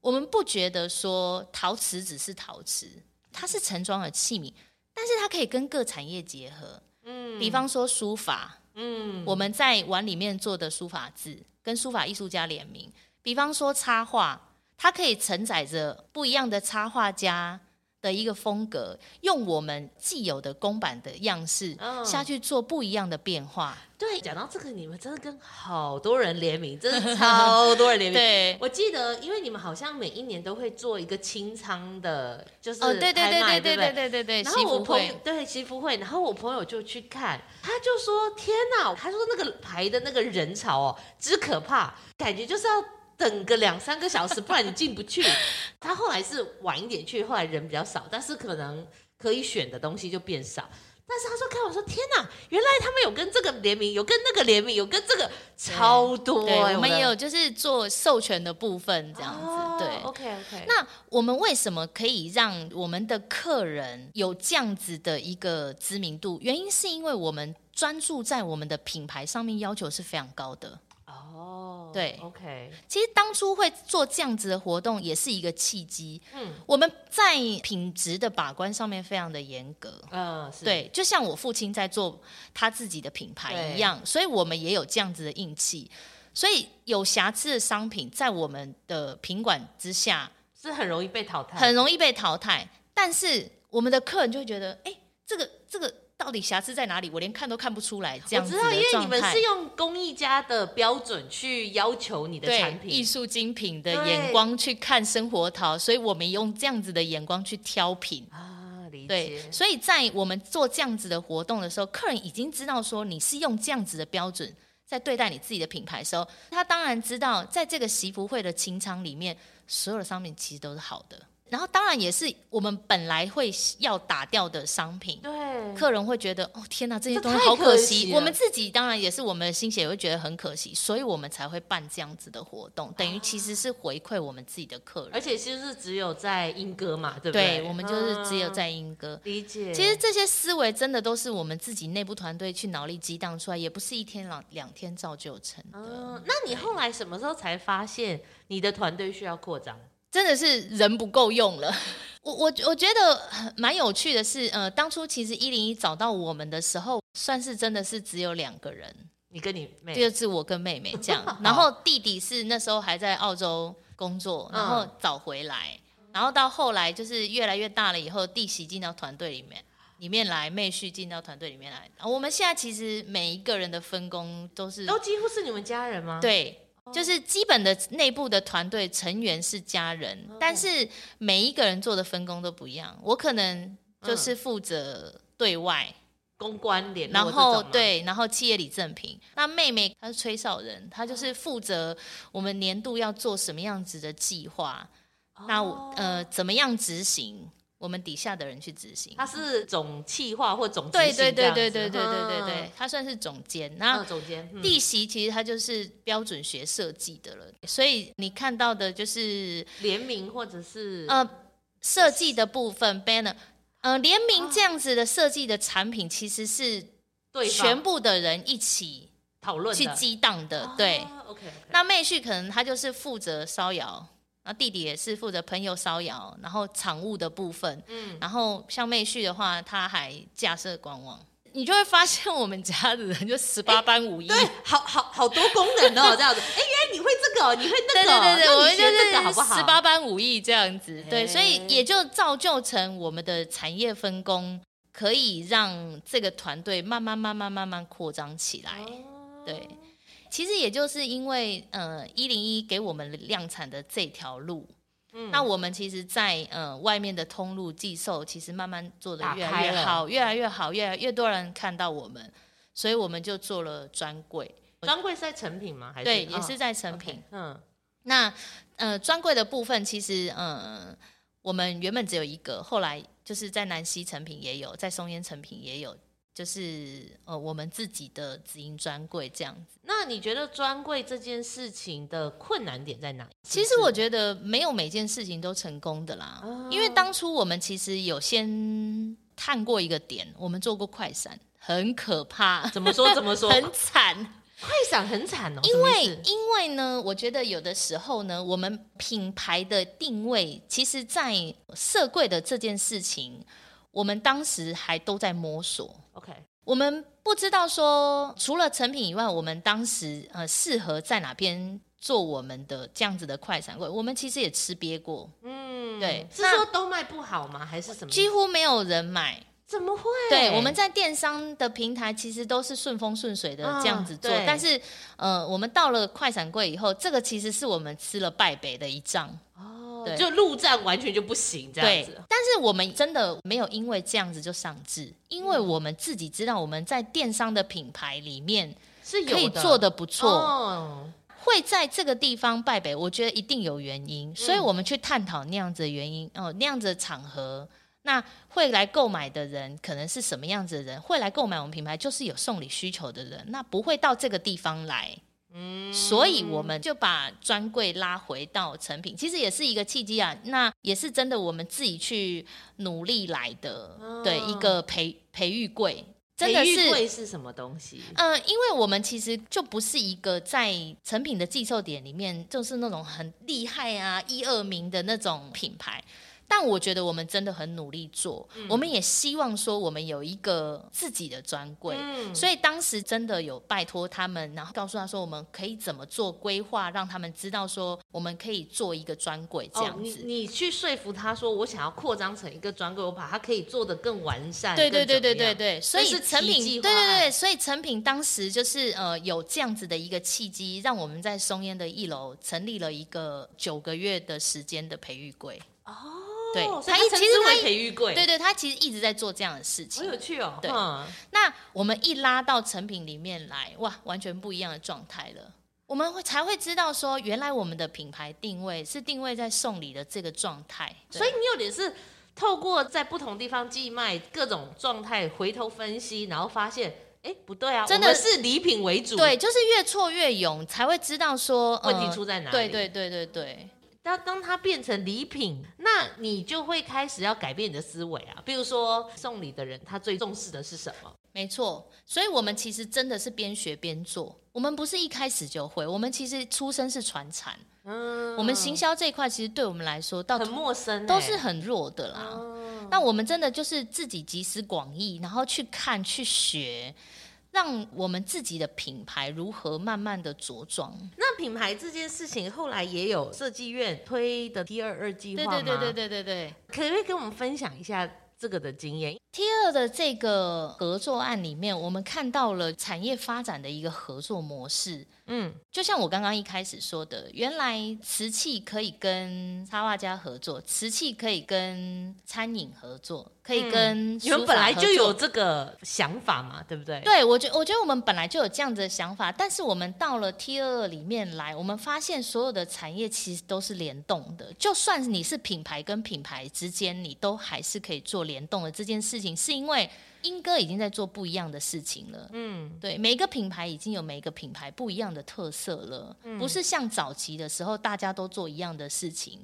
我们不觉得说陶瓷只是陶瓷，它是盛装的器皿，但是它可以跟各产业结合。嗯，比方说书法，嗯，我们在碗里面做的书法字，跟书法艺术家联名。比方说插画，它可以承载着不一样的插画家的一个风格，用我们既有的公版的样式下去做不一样的变化。嗯、对，讲到这个，你们真的跟好多人联名，真的 (laughs) 超多人联名。对，我记得，因为你们好像每一年都会做一个清仓的，就是哦，对对对对对对对对对。然后我朋友对祈福会，然后我朋友就去看，他就说：“天哪！”他说那个排的那个人潮哦，之可怕，感觉就是要。等个两三个小时，不然你进不去。(laughs) 他后来是晚一点去，后来人比较少，但是可能可以选的东西就变少。但是他说看我说天哪，原来他们有跟这个联名，有跟那个联名，有跟这个超多。对，我们也有就是做授权的部分这样子。哦、对，OK OK。那我们为什么可以让我们的客人有这样子的一个知名度？原因是因为我们专注在我们的品牌上面，要求是非常高的。哦，对，OK。其实当初会做这样子的活动，也是一个契机。嗯，我们在品质的把关上面非常的严格。嗯，对，就像我父亲在做他自己的品牌一样，所以我们也有这样子的硬气。所以有瑕疵的商品在我们的品管之下是很容易被淘汰，很容易被淘汰。但是我们的客人就会觉得，哎，这个这个。到底瑕疵在哪里？我连看都看不出来。这样子的我知道，因为你们是用工艺家的标准去要求你的产品，艺术精品的眼光去看生活陶，所以我们用这样子的眼光去挑品啊。理解。对，所以在我们做这样子的活动的时候，客人已经知道说你是用这样子的标准在对待你自己的品牌的时候，他当然知道，在这个习福会的清仓里面，所有的商品其实都是好的。然后当然也是我们本来会要打掉的商品，对，客人会觉得哦天哪，这些东西好可惜。我们自己当然也是我们的心血也会觉得很可惜，所以我们才会办这样子的活动，等于其实是回馈我们自己的客人。而且其实是只有在英歌嘛，对不对？对，我们就是只有在英歌。理解。其实这些思维真的都是我们自己内部团队去脑力激荡出来，也不是一天两两天造就成的。嗯，那你后来什么时候才发现你的团队需要扩张？真的是人不够用了。(laughs) 我我我觉得蛮有趣的是，呃，当初其实一零一找到我们的时候，算是真的是只有两个人，你跟你妹，就是我跟妹妹这样。(laughs) 然后弟弟是那时候还在澳洲工作，然后找回来。嗯、然后到后来就是越来越大了以后，弟媳进到团队里面里面来，妹婿进到团队里面来。我们现在其实每一个人的分工都是都几乎是你们家人吗？对。就是基本的内部的团队成员是家人，嗯、但是每一个人做的分工都不一样。我可能就是负责对外、嗯、公关联络，然后对，然后企业里赠品。那妹妹她是吹哨人，她就是负责我们年度要做什么样子的计划，哦、那呃怎么样执行。我们底下的人去执行，他是总企划或总对对对对对对对对对，他算是总监。然后总监弟媳其实他就是标准学设计的了，所以你看到的就是联名或者是呃设计的部分 banner，呃，联名这样子的设计的产品，其实是全部的人一起讨论去激荡的。对、啊、，OK。那妹婿可能他就是负责烧窑，那弟弟也是负责朋友烧窑，然后场务的部分，嗯，然后像妹婿的话，他还架设官网。你就会发现我们家的人就十八般武艺，对，好好好多功能哦，这样子。哎，原来你会这个，你会那个，对对对对，我们就是这个好不好？十八般武艺这样子，对，所以也就造就成我们的产业分工，可以让这个团队慢慢慢慢慢慢扩张起来。对，其实也就是因为呃一零一给我们量产的这条路。嗯、那我们其实在，在呃外面的通路寄售，其实慢慢做的越来越好，越来越好，越来越多人看到我们，所以我们就做了专柜。专柜是在成品吗？还是对，也是在成品。哦 okay, 嗯，那呃专柜的部分，其实呃我们原本只有一个，后来就是在南西成品也有，在松烟成品也有。就是呃，我们自己的直营专柜这样子。那你觉得专柜这件事情的困难点在哪？其实我觉得没有每件事情都成功的啦。哦、因为当初我们其实有先探过一个点，我们做过快闪，很可怕。怎么说？怎么说？(laughs) 很惨，快闪很惨哦。因为因为呢，我觉得有的时候呢，我们品牌的定位，其实在设柜的这件事情。我们当时还都在摸索，OK，我们不知道说除了成品以外，我们当时呃适合在哪边做我们的这样子的快闪柜，我们其实也吃瘪过，嗯，对，是说都卖不好吗？还是什么？几乎没有人买，怎么会？对，我们在电商的平台其实都是顺风顺水的这样子做，哦、但是呃，我们到了快闪柜以后，这个其实是我们吃了败北的一仗。对就陆战完全就不行这样子，但是我们真的没有因为这样子就上志，因为我们自己知道我们在电商的品牌里面是可以做的不错，哦、会在这个地方败北，我觉得一定有原因，所以我们去探讨那样子的原因哦，那样子的场合，那会来购买的人可能是什么样子的人？会来购买我们品牌就是有送礼需求的人，那不会到这个地方来。嗯，所以我们就把专柜拉回到成品，其实也是一个契机啊。那也是真的，我们自己去努力来的，哦、对一个培培育柜，真的是。培育柜是什么东西？嗯、呃，因为我们其实就不是一个在成品的寄售点里面，就是那种很厉害啊、一二名的那种品牌。但我觉得我们真的很努力做，嗯、我们也希望说我们有一个自己的专柜，嗯、所以当时真的有拜托他们，然后告诉他说我们可以怎么做规划，让他们知道说我们可以做一个专柜这样子。哦、你你去说服他说我想要扩张成一个专柜，我把它可以做得更完善。对对对对对对，所以成品对对对，所以成品当时就是呃有这样子的一个契机，让我们在松烟的一楼成立了一个九个月的时间的培育柜。哦。对，他一其实他培育柜，对对，他其实一直在做这样的事情，好有趣哦。对，那我们一拉到成品里面来，哇，完全不一样的状态了。我们会才会知道说，原来我们的品牌定位是定位在送礼的这个状态。所以你有点是透过在不同地方寄卖各种状态，回头分析，然后发现，哎，不对啊，真的是礼品为主。对，就是越挫越勇，才会知道说问题出在哪里。对对对对对。当当它变成礼品，那你就会开始要改变你的思维啊。比如说送礼的人，他最重视的是什么？没错，所以我们其实真的是边学边做。我们不是一开始就会，我们其实出身是传产。嗯，我们行销这一块其实对我们来说，到很陌生，欸，都是很弱的啦。嗯，那我们真的就是自己集思广益，然后去看去学。让我们自己的品牌如何慢慢的茁壮？那品牌这件事情后来也有设计院推的 T 二二计划对对对对对对，可不可以跟我们分享一下这个的经验？T 二的这个合作案里面，我们看到了产业发展的一个合作模式。嗯，就像我刚刚一开始说的，原来瓷器可以跟插画家合作，瓷器可以跟餐饮合作，可以跟、嗯、你们本来就有这个想法嘛，对不对？对，我觉我觉得我们本来就有这样子的想法，但是我们到了 T22 里面来，我们发现所有的产业其实都是联动的，就算你是品牌跟品牌之间，你都还是可以做联动的这件事情，是因为。莺歌已经在做不一样的事情了，嗯，对，每一个品牌已经有每一个品牌不一样的特色了，嗯，不是像早期的时候大家都做一样的事情。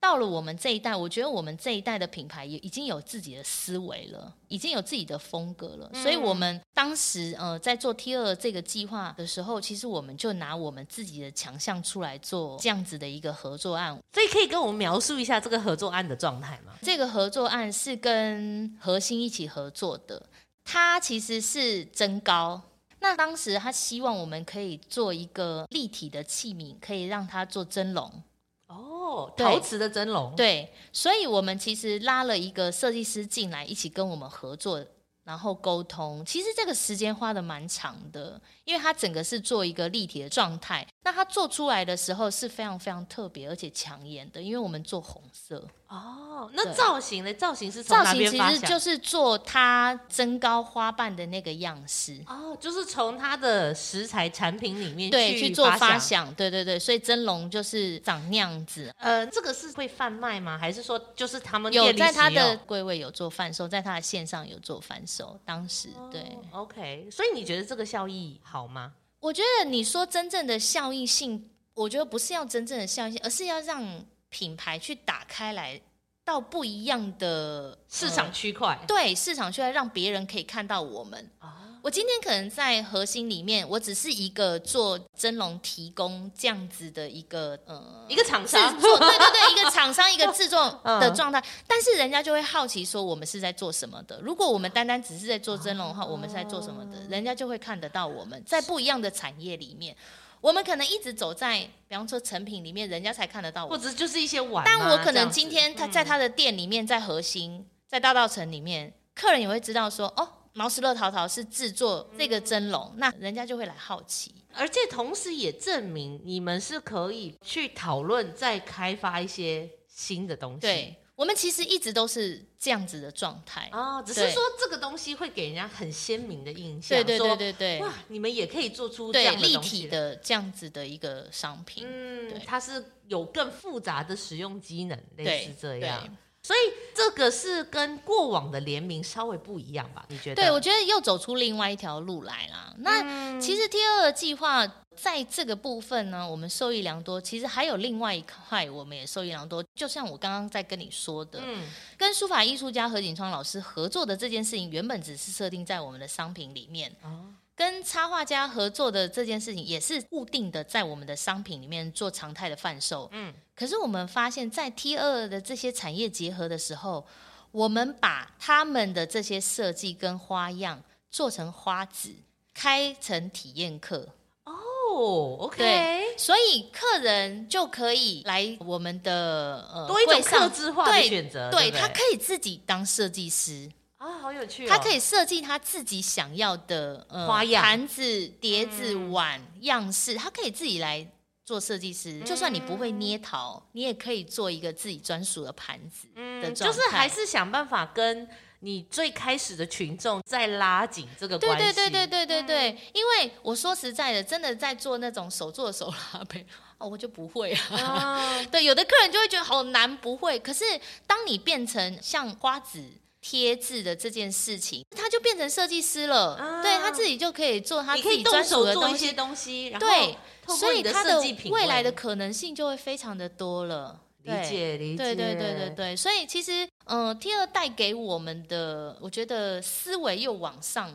到了我们这一代，我觉得我们这一代的品牌也已经有自己的思维了，已经有自己的风格了。嗯、所以，我们当时呃在做 T 二这个计划的时候，其实我们就拿我们自己的强项出来做这样子的一个合作案。所以，可以跟我们描述一下这个合作案的状态吗？这个合作案是跟核心一起合作的，它其实是增高。那当时他希望我们可以做一个立体的器皿，可以让它做蒸笼。哦，陶瓷的蒸笼。对，所以我们其实拉了一个设计师进来，一起跟我们合作。然后沟通，其实这个时间花的蛮长的，因为它整个是做一个立体的状态。那它做出来的时候是非常非常特别而且抢眼的，因为我们做红色。哦，那造型呢？造型是造型其实就是做它增高花瓣的那个样式。哦，就是从它的食材产品里面对去做发想。对对对，所以蒸笼就是长那样子。呃，这个是会贩卖吗？还是说就是他们有在它的柜位有做贩售，在它的线上有做贩售？当时对。哦，OK，所以你觉得这个效益好吗？我觉得你说真正的效益性，我觉得不是要真正的效益性，而是要让。品牌去打开来到不一样的市场区块，呃，对市场区块，让别人可以看到我们。哦、我今天可能在核心里面，我只是一个做蒸笼提供这样子的一个呃一个厂商，对对对，一个厂商 (laughs) 一个制作的状态，嗯、但是人家就会好奇说我们是在做什么的。如果我们单单只是在做蒸笼的话，我们是在做什么的？人家就会看得到我们在不一样的产业里面。我们可能一直走在，比方说成品里面，人家才看得到我，或者就是一些碗。但我可能今天他在他的店里面，在禾馨，嗯、在大道城里面，客人也会知道说，哦，毛石乐陶陶是制作这个蒸笼，嗯、那人家就会来好奇，而且同时也证明你们是可以去讨论再开发一些新的东西。对。我们其实一直都是这样子的状态。哦，只是说这个东西会给人家很鲜明的印象，对对对对对，哇，你们也可以做出这样立体的这样子的一个商品，嗯，它是有更复杂的使用机能，类似这样。所以这个是跟过往的联名稍微不一样吧？你觉得？对，我觉得又走出另外一条路来了。那其实 T 二的计划在这个部分呢，我们受益良多。其实还有另外一块，我们也受益良多。就像我刚刚在跟你说的，嗯，跟书法艺术家何景川老师合作的这件事情，原本只是设定在我们的商品里面。哦跟插画家合作的这件事情也是固定的，在我们的商品里面做常态的贩售。嗯，可是我们发现，在 T 二的这些产业结合的时候，我们把他们的这些设计跟花样做成花纸，开成体验课。哦，OK，对，所以客人就可以来我们的呃多一种客制化的选择，对，他可以自己当设计师。啊，好有趣、哦！他可以设计他自己想要的、呃、花样、盘子、碟子、嗯、碗样式，他可以自己来做设计师。嗯、就算你不会捏陶，你也可以做一个自己专属的盘子的状态。就是还是想办法跟你最开始的群众再拉紧这个关系。对对对对对对对，嗯、因为我说实在的，真的在做那种手做手拉杯，哦，我就不会啊。啊 (laughs) 对，有的客人就会觉得好难，不会。可是当你变成像花纸。贴字的这件事情，他就变成设计师了。啊、对他自己就可以做他自己专属的东西，做一些东西。对，所以他的未来的可能性就会非常的多了。理解，理解。对对对对对，所以其实，嗯、呃，T2 带给我们的，我觉得思维又往上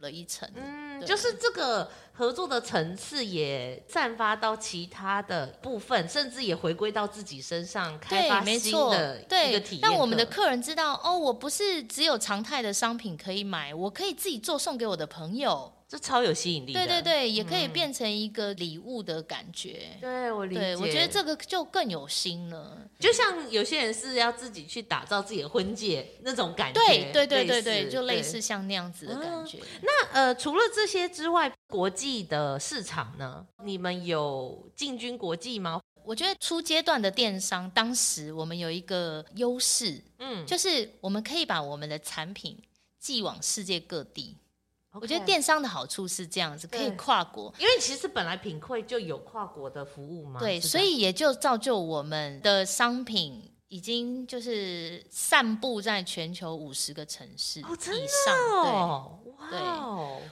了一层。嗯，对就是这个。合作的层次也散发到其他的部分，甚至也回归到自己身上，开发新的一个体验。让我们的客人知道，哦，我不是只有常态的商品可以买，我可以自己做送给我的朋友。这超有吸引力的，对对对，也可以变成一个礼物的感觉。嗯、对我理解，我觉得这个就更有心了。就像有些人是要自己去打造自己的婚戒那种感觉，对对对对对，似就类似像那样子的感觉。嗯、那呃，除了这些之外，国际的市场呢？你们有进军国际吗？我觉得初阶段的电商，当时我们有一个优势，嗯，就是我们可以把我们的产品寄往世界各地。我觉得电商的好处是这样子，可以跨国，因为其实本来品会就有跨国的服务嘛。对，所以也就造就我们的商品已经就是散布在全球五十个城市以上。对，哇，对，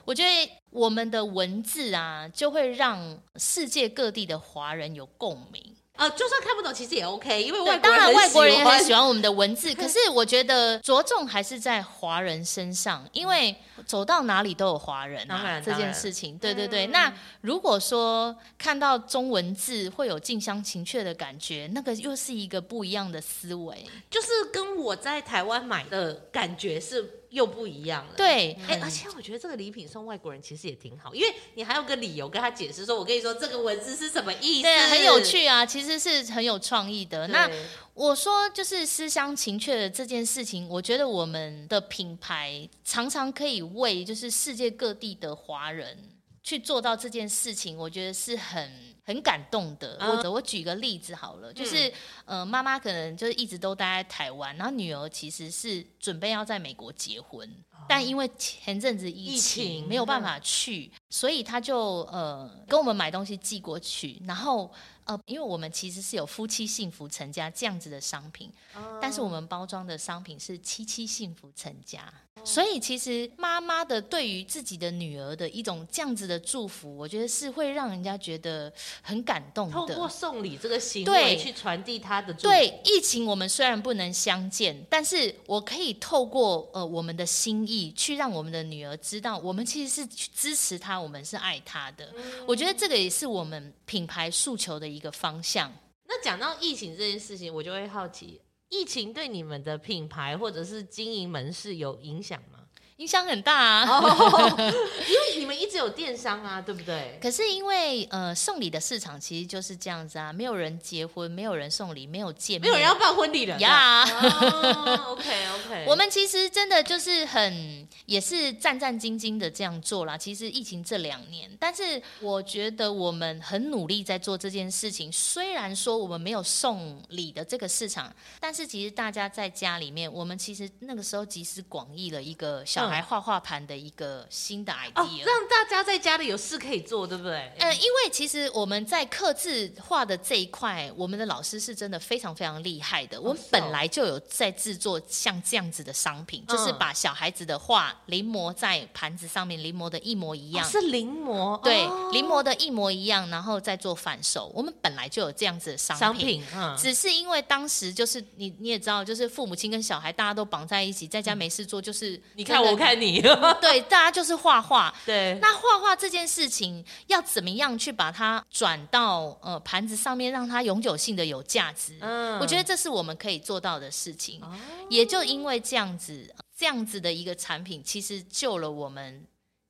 我觉得我们的文字啊，就会让世界各地的华人有共鸣。呃，就算看不懂，其实也 OK，因为外国人当然外国人也很喜欢欢我们的文字。(laughs) 可是我觉得着重还是在华人身上，因为走到哪里都有华人啊，这件事情。对对对。嗯、那如果说看到中文字会有近乡情怯的感觉，那个又是一个不一样的思维，就是跟我在台湾买的感觉是。又不一样了，对，哎、欸，而且我觉得这个礼品送外国人其实也挺好，因为你还有个理由跟他解释说，我跟你说这个文字是什么意思，对，很有趣啊，其实是很有创意的。那我说就是思乡情怯的这件事情，我觉得我们的品牌常常可以为就是世界各地的华人去做到这件事情，我觉得是很。很感动的，或者、嗯我举个例子好了，就是、嗯、呃，妈妈可能就是一直都待在台湾，然后女儿其实是准备要在美国结婚，哦、但因为前阵子疫情，没有办法去，嗯、所以他就呃跟我们买东西寄过去，然后呃，因为我们其实是有夫妻幸福成家这样子的商品，哦、但是我们包装的商品是七七幸福成家。所以，其实妈妈的对于自己的女儿的一种这样子的祝福，我觉得是会让人家觉得很感动的。透过送礼这个行为去传递她的祝福。对，疫情我们虽然不能相见，但是我可以透过呃我们的心意，去让我们的女儿知道，我们其实是去支持她，我们是爱她的。嗯、我觉得这个也是我们品牌诉求的一个方向。那讲到疫情这件事情，我就会好奇。疫情对你们的品牌或者是经营门市有影响吗？影响很大啊，oh, (laughs) 因为你们一直有电商啊，对不对？可是因为呃送礼的市场其实就是这样子啊，没有人结婚，没有人送礼，没有见面，没有人要办婚礼了呀。Oh, OK OK，我们其实真的就是很也是战战兢兢的这样做啦。其实疫情这两年，但是我觉得我们很努力在做这件事情。虽然说我们没有送礼的这个市场，但是其实大家在家里面，我们其实那个时候集思广益了一个小。来画画盘的一个新的 idea，哦，让大家在家里有事可以做，对不对？嗯，因为其实我们在刻字画的这一块，我们的老师是真的非常非常厉害的。哦，我们本来就有在制作像这样子的商品，哦，就是把小孩子的画临摹在盘子上面，临摹的一模一样。哦，是临摹，对，哦，临摹的一模一样，然后再做反手。我们本来就有这样子的商品，商品嗯，只是因为当时就是你你也知道，就是父母亲跟小孩大家都绑在一起，在家没事做，就是你看我。我看你，(laughs) 对，大家就是画画。(laughs) 对，那画画这件事情要怎么样去把它转到呃盘子上面，让它永久性的有价值？嗯，我觉得这是我们可以做到的事情。哦，也就因为这样子，这样子的一个产品，其实救了我们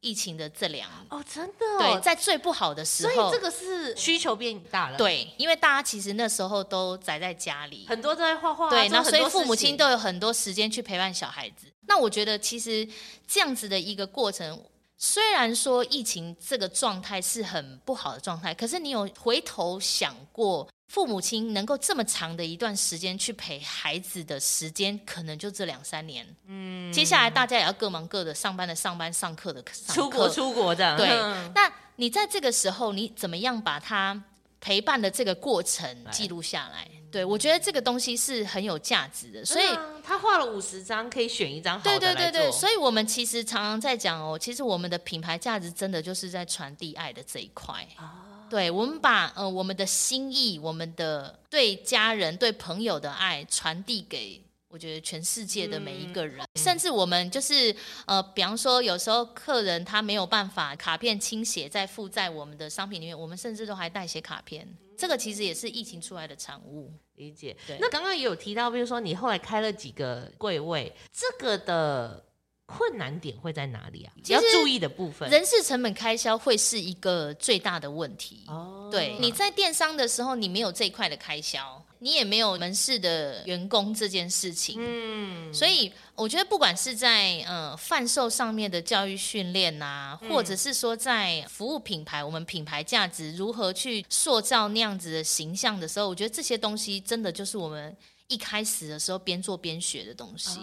疫情的这两年。哦，真的哦？对，在最不好的时候，所以这个是需求变大了。对，因为大家其实那时候都宅在家里，很多都在画画，对，那所以父母亲都有很多时间去陪伴小孩子。那我觉得，其实这样子的一个过程，虽然说疫情这个状态是很不好的状态，可是你有回头想过，父母亲能够这么长的一段时间去陪孩子的时间，可能就这两三年。嗯，接下来大家也要各忙各的，上班的上班，上课的上课，出国出国的。对，那你在这个时候，你怎么样把他陪伴的这个过程记录下来？对，我觉得这个东西是很有价值的，所以、嗯、他画了五十张，可以选一张好。对对对对，所以我们其实常常在讲哦，其实我们的品牌价值真的就是在传递爱的这一块。啊、对，我们把呃我们的心意，我们的对家人、对朋友的爱传递给我觉得全世界的每一个人，嗯、甚至我们就是呃，比方说有时候客人他没有办法卡片倾斜再附在我们的商品里面，我们甚至都还代写卡片。这个其实也是疫情出来的产物。理解。对那刚刚也有提到，比如说你后来开了几个柜位，这个的困难点会在哪里啊？要注意的部分，人事成本开销会是一个最大的问题。哦，对，你在电商的时候，你没有这一块的开销。你也没有门市的员工这件事情，嗯，所以我觉得不管是在呃贩售上面的教育训练呐，或者是说在服务品牌，我们品牌价值如何去塑造那样子的形象的时候，我觉得这些东西真的就是我们一开始的时候边做边学的东西，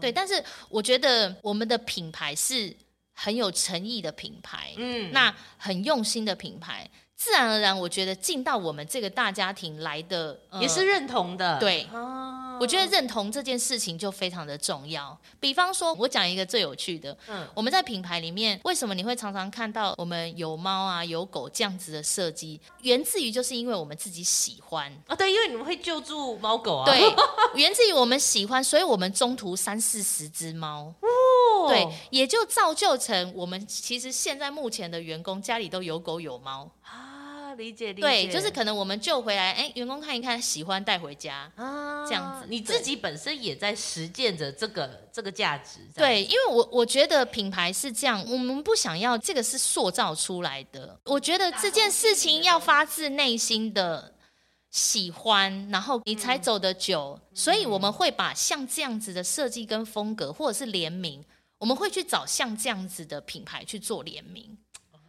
对。但是我觉得我们的品牌是很有诚意的品牌，嗯，那很用心的品牌。自然而然，我觉得进到我们这个大家庭来的、呃、也是认同的，对，哦。我觉得认同这件事情就非常的重要。比方说，我讲一个最有趣的，嗯，我们在品牌里面，为什么你会常常看到我们有猫啊、有狗这样子的设计？源自于就是因为我们自己喜欢。啊，对，因为你们会救助猫狗啊，对，(laughs) 源自于我们喜欢，所以我们中途三四十只猫，哦，对，也就造就成我们其实现在目前的员工家里都有狗有猫。理解，理解，对，就是可能我们救回来，哎，员工看一看，喜欢带回家啊，这样子。你自己本身也在实践着这个这个价值。对，因为我我觉得品牌是这样，我们不想要这个是塑造出来的。我觉得这件事情要发自内心的喜欢，然后你才走得久。嗯，所以我们会把像这样子的设计跟风格，或者是联名，我们会去找像这样子的品牌去做联名。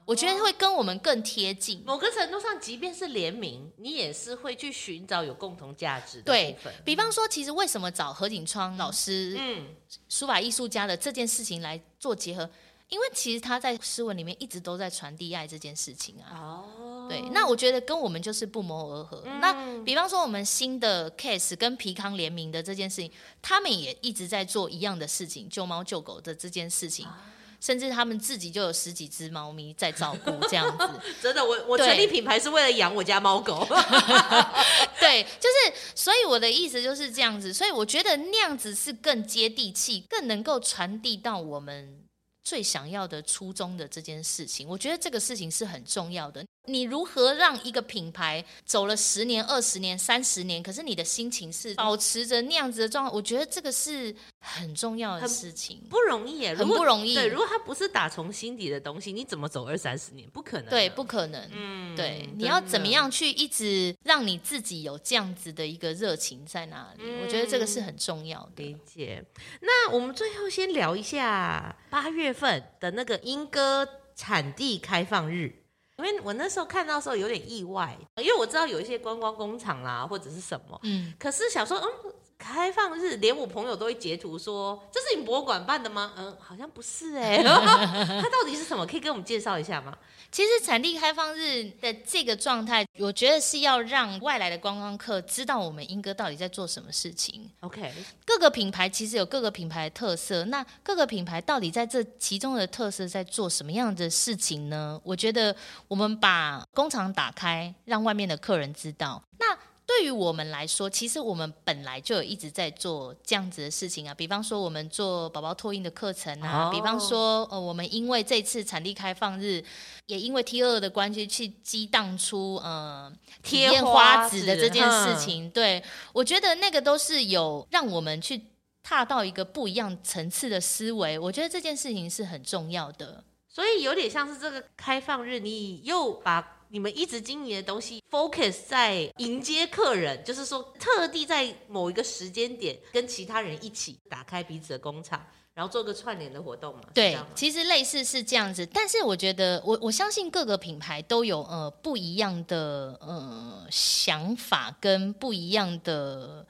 我觉得会跟我们更贴近。某个程度上，即便是联名，你也是会去寻找有共同价值的部分。对，比方说，其实为什么找何景窗老师、嗯，书法艺术家的这件事情来做结合？因为其实他在诗文里面一直都在传递爱这件事情啊。哦，对，那我觉得跟我们就是不谋而合。嗯、那比方说，我们新的 case 跟皮康联名的这件事情，他们也一直在做一样的事情，救猫救狗的这件事情。啊甚至他们自己就有十几只猫咪在照顾，这样子。(laughs) 真的，我我成立品牌是为了养我家猫狗。(laughs) 对，就是，所以我的意思就是这样子。所以我觉得那样子是更接地气，更能够传递到我们最想要的初衷的这件事情。我觉得这个事情是很重要的。你如何让一个品牌走了十年、二十年、三十年，可是你的心情是保持着那样子的状态？我觉得这个是很重要的事情，不容易耶，很不容易。对，如果它不是打从心底的东西，你怎么走二三十年？不可能，对，不可能。嗯，对，你要怎么样去一直让你自己有这样子的一个热情在哪里？嗯，我觉得这个是很重要的。理解。那我们最后先聊一下八月份的那个英歌产地开放日。因为我那时候看到的时候有点意外，因为我知道有一些观光工厂啦或者是什么，嗯，可是想说，嗯。开放日，连我朋友都会截图说：“这是你博物馆办的吗？”嗯，好像不是哎、欸。(laughs) 它到底是什么？可以给我们介绍一下吗？其实产地开放日的这个状态，我觉得是要让外来的观光客知道我们英哥到底在做什么事情。OK，各个品牌其实有各个品牌的特色，那各个品牌到底在这其中的特色在做什么样的事情呢？我觉得我们把工厂打开，让外面的客人知道。那对于我们来说，其实我们本来就有一直在做这样子的事情啊。比方说，我们做宝宝托婴的课程啊。Oh. 比方说，呃，我们因为这次产地开放日，也因为 T 二的关系，去激荡出呃体验花纸的这件事情。对，我觉得那个都是有让我们去踏到一个不一样层次的思维。我觉得这件事情是很重要的。所以有点像是这个开放日，你又把。你们一直经营的东西，focus 在迎接客人，就是说特地在某一个时间点跟其他人一起打开彼此的工厂，然后做个串联的活动嘛？对，其实类似是这样子，但是我觉得我我相信各个品牌都有呃不一样的呃想法跟不一样的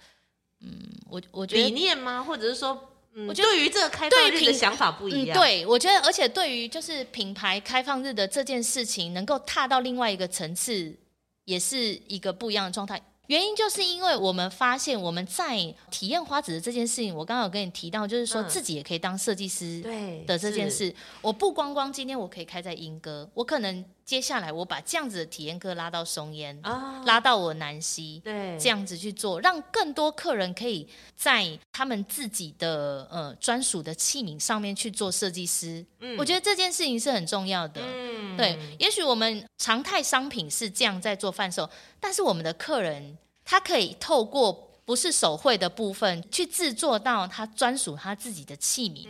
嗯，我我觉得理念吗？或者是说？我觉得对于这个开放日的想法不一样。嗯，对，我觉得，而且对于就是品牌开放日的这件事情，能够踏到另外一个层次，也是一个不一样的状态。原因就是因为我们发现我们在体验花子的这件事情，我刚刚有跟你提到，就是说自己也可以当设计师的这件事。我不光光今天我可以开在英歌，我可能接下来我把这样子的体验课拉到松烟，拉到我南溪，对，这样子去做，让更多客人可以在他们自己的呃专属的器皿上面去做设计师。嗯，我觉得这件事情是很重要的。嗯，对，也许我们常态商品是这样在做贩售，但是我们的客人。他可以透过不是手绘的部分去制作到他专属他自己的器皿，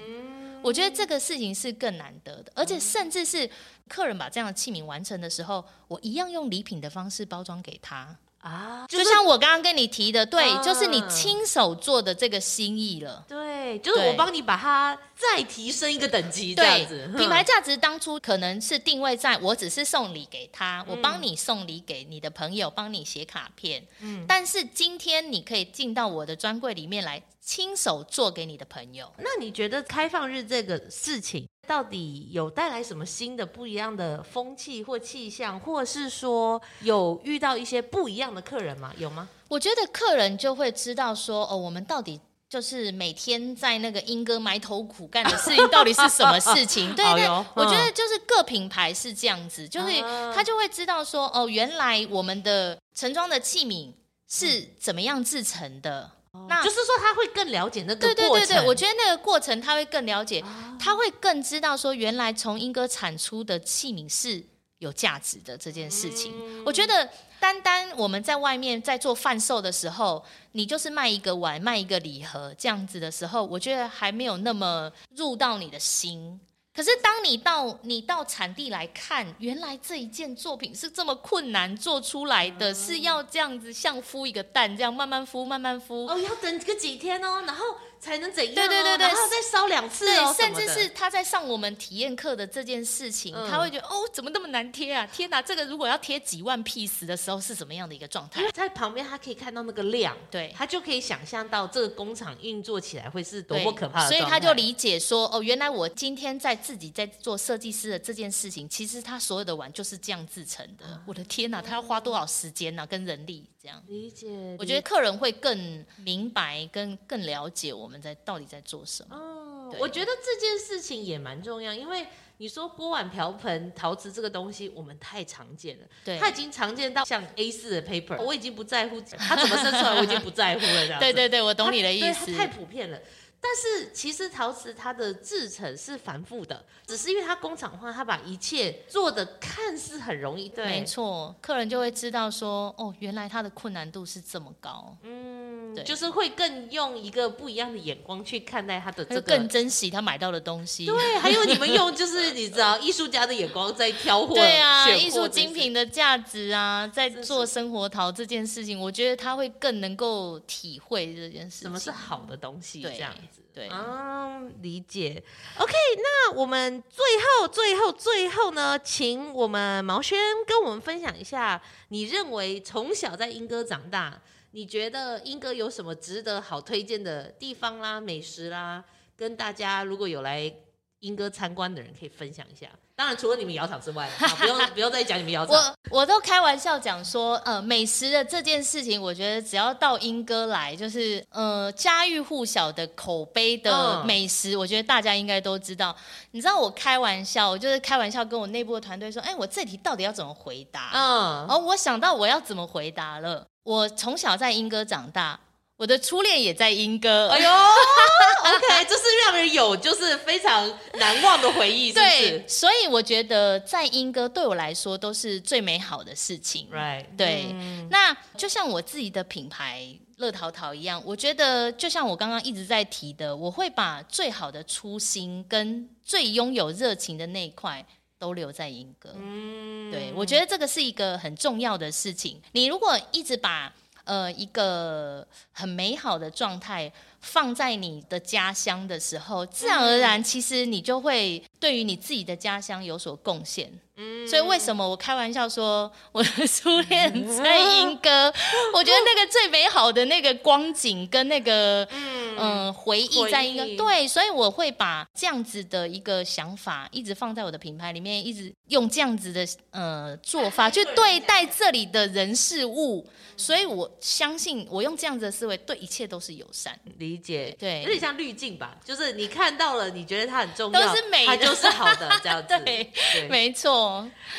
我觉得这个事情是更难得的，而且甚至是客人把这样的器皿完成的时候，我一样用礼品的方式包装给他。啊，就像我刚刚跟你提的，对，啊、就是你亲手做的这个心意了。对，就是我帮你把它再提升一个等级，这样子。品牌价值当初可能是定位在我只是送礼给他，嗯、我帮你送礼给你的朋友，帮你写卡片。嗯，但是今天你可以进到我的专柜里面来，亲手做给你的朋友。那你觉得开放日这个事情？到底有带来什么新的不一样的风气或气象，或是说有遇到一些不一样的客人吗？有吗？我觉得客人就会知道说，哦，我们到底。就是每天在那个英哥埋头苦干的事情到底是什么事情？(laughs) 对对，我觉得就是各品牌是这样子，就是他就会知道说，哦，原来我们的盛装的器皿是怎么样制成的。那就是说他会更了解那个过程。对对对对，我觉得那个过程他会更了解，他会更知道说，原来从英哥产出的器皿是有价值的这件事情。我觉得。单单我们在外面在做贩售的时候，你就是卖一个碗，卖一个礼盒这样子的时候，我觉得还没有那么入到你的心。可是当你到你到产地来看，原来这一件作品是这么困难做出来的，是要这样子像孵一个蛋这样慢慢孵，慢慢孵。哦，要等个几天哦，然后。才能怎样、哦？对对对对，然后再烧两次、哦、对，甚至是他在上我们体验课的这件事情，嗯、他会觉得哦，怎么那么难贴啊？天哪，这个如果要贴几万 piece 的时候是什么样的一个状态？因为在旁边他可以看到那个量，对，他就可以想象到这个工厂运作起来会是多么可怕的。所以他就理解说，哦，原来我今天在自己在做设计师的这件事情，其实他所有的碗就是这样制成的。嗯、我的天哪，他要花多少时间呢、啊？跟人力这样理解，我觉得客人会更明白，跟更了解我们在到底在。做什么？哦，我觉得这件事情也蛮重要，因为你说锅碗瓢盆陶瓷这个东西，我们太常见了，对，它已经常见到像 A 四的 paper，我已经不在乎它怎么生出来，我已经不在乎了，这样。(laughs) 对对对，我懂你的意思，它太普遍了。但是其实陶瓷它的制成是繁复的，只是因为它工厂化，它把一切做的看似很容易，对，没错，客人就会知道说，哦，原来它的困难度是这么高，嗯，对，就是会更用一个不一样的眼光去看待它的这个，更珍惜他买到的东西。对，(laughs) 还有你们用就是你知道艺术家的眼光在挑货，对啊，艺术精品的价值啊，在做生活陶这件事情，我觉得他会更能够体会这件事情，什么是好的东西，这样。对，嗯，理解。OK，那我们最后、最后、最后呢，请我们毛轩跟我们分享一下，你认为从小在英哥长大，你觉得英哥有什么值得好推荐的地方啦、美食啦，跟大家如果有来英哥参观的人可以分享一下。当然，除了你们窑厂之外，(laughs) 不用不用再讲你们窑厂。我我都开玩笑讲说，呃，美食的这件事情，我觉得只要到英哥来，就是呃家喻户晓的口碑的美食，嗯、我觉得大家应该都知道。你知道我开玩笑，我就是开玩笑跟我内部的团队说，哎，我这题到底要怎么回答？嗯，哦，我想到我要怎么回答了。我从小在英哥长大。我的初恋也在莺歌，哎呦，(laughs) OK，这是让人有就是非常难忘的回忆，是不是？对，所以我觉得在莺歌对我来说都是最美好的事情，Right？对，嗯、那就像我自己的品牌乐淘淘一样，我觉得就像我刚刚一直在提的，我会把最好的初心跟最拥有热情的那一块都留在英歌。嗯，对，我觉得这个是一个很重要的事情。你如果一直把呃，一个很美好的状态放在你的家乡的时候，自然而然，其实你就会对于你自己的家乡有所贡献。嗯，所以为什么我开玩笑说我的初恋在莺歌？我觉得那个最美好的那个光景跟那个嗯、呃、回忆在莺歌。对，所以我会把这样子的一个想法一直放在我的品牌里面，一直用这样子的呃做法去对待这里的人事物。所以我相信，我用这样子的思维，对一切都是友善。理解，对，有点像滤镜吧，就是你看到了，你觉得它很重要，都是美的，它就是好的，这样子。(laughs) 对，对没错，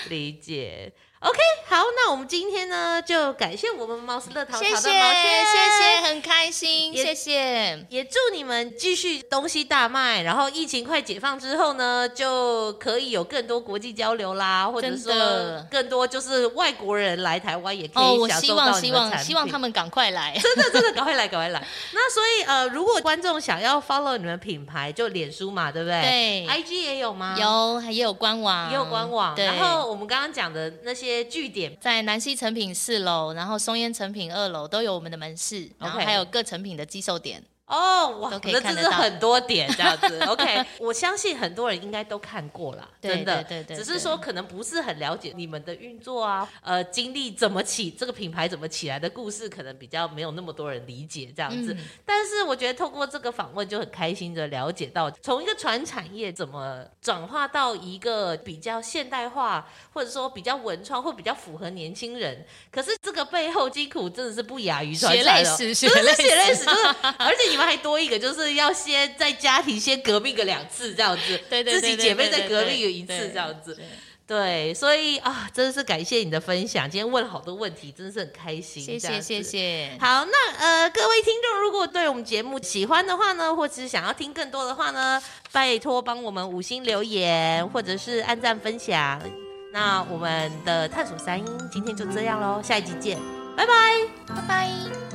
理解。OK，好，那我们今天呢，就感谢我们猫斯乐淘淘的毛线，谢谢，谢谢，很开心，谢谢，也祝你们继续东西大卖，然后疫情快解放之后呢，就可以有更多国际交流啦，或者说更多就是外国人来台湾也可以享受到你们产品。哦，我希望，希望他们赶快来，真的，真的 (laughs) 赶快来，赶快来。那所以呃，如果观众想要 follow 你们品牌，就脸书嘛，对不对？对，IG 也有吗？有，也有官网，也有官网。对，然后我们刚刚讲的那些。些据点在南溪成品四楼，然后松烟成品二楼都有我们的门市，然后还有各成品的寄售点。哦，哇，都可以那看得到真是很多点这样子。(laughs) OK，我相信很多人应该都看过啦，对真的，对对对只是说可能不是很了解你们的运作啊，呃，经历怎么起这个品牌怎么起来的故事，可能比较没有那么多人理解这样子。嗯但是我觉得透过这个访问就很开心的了解到，从一个传产业怎么转化到一个比较现代化，或者说比较文创或比较符合年轻人。可是这个背后辛苦真的是不亚于传产的，血泪史，真的是血泪史，史就是而且你们还多一个，就是要先在家庭先革命个两次这样子，对对对自己姐妹再革命对一次这样子。对对，所以啊，真的是感谢你的分享，今天问了好多问题，真的是很开心。谢谢谢谢。好，那呃，各位听众，如果对我们节目喜欢的话呢，或者是想要听更多的话呢，拜托帮我们五星留言，或者是按赞分享。那我们的探索三英今天就这样喽，下一集见，拜拜，拜拜。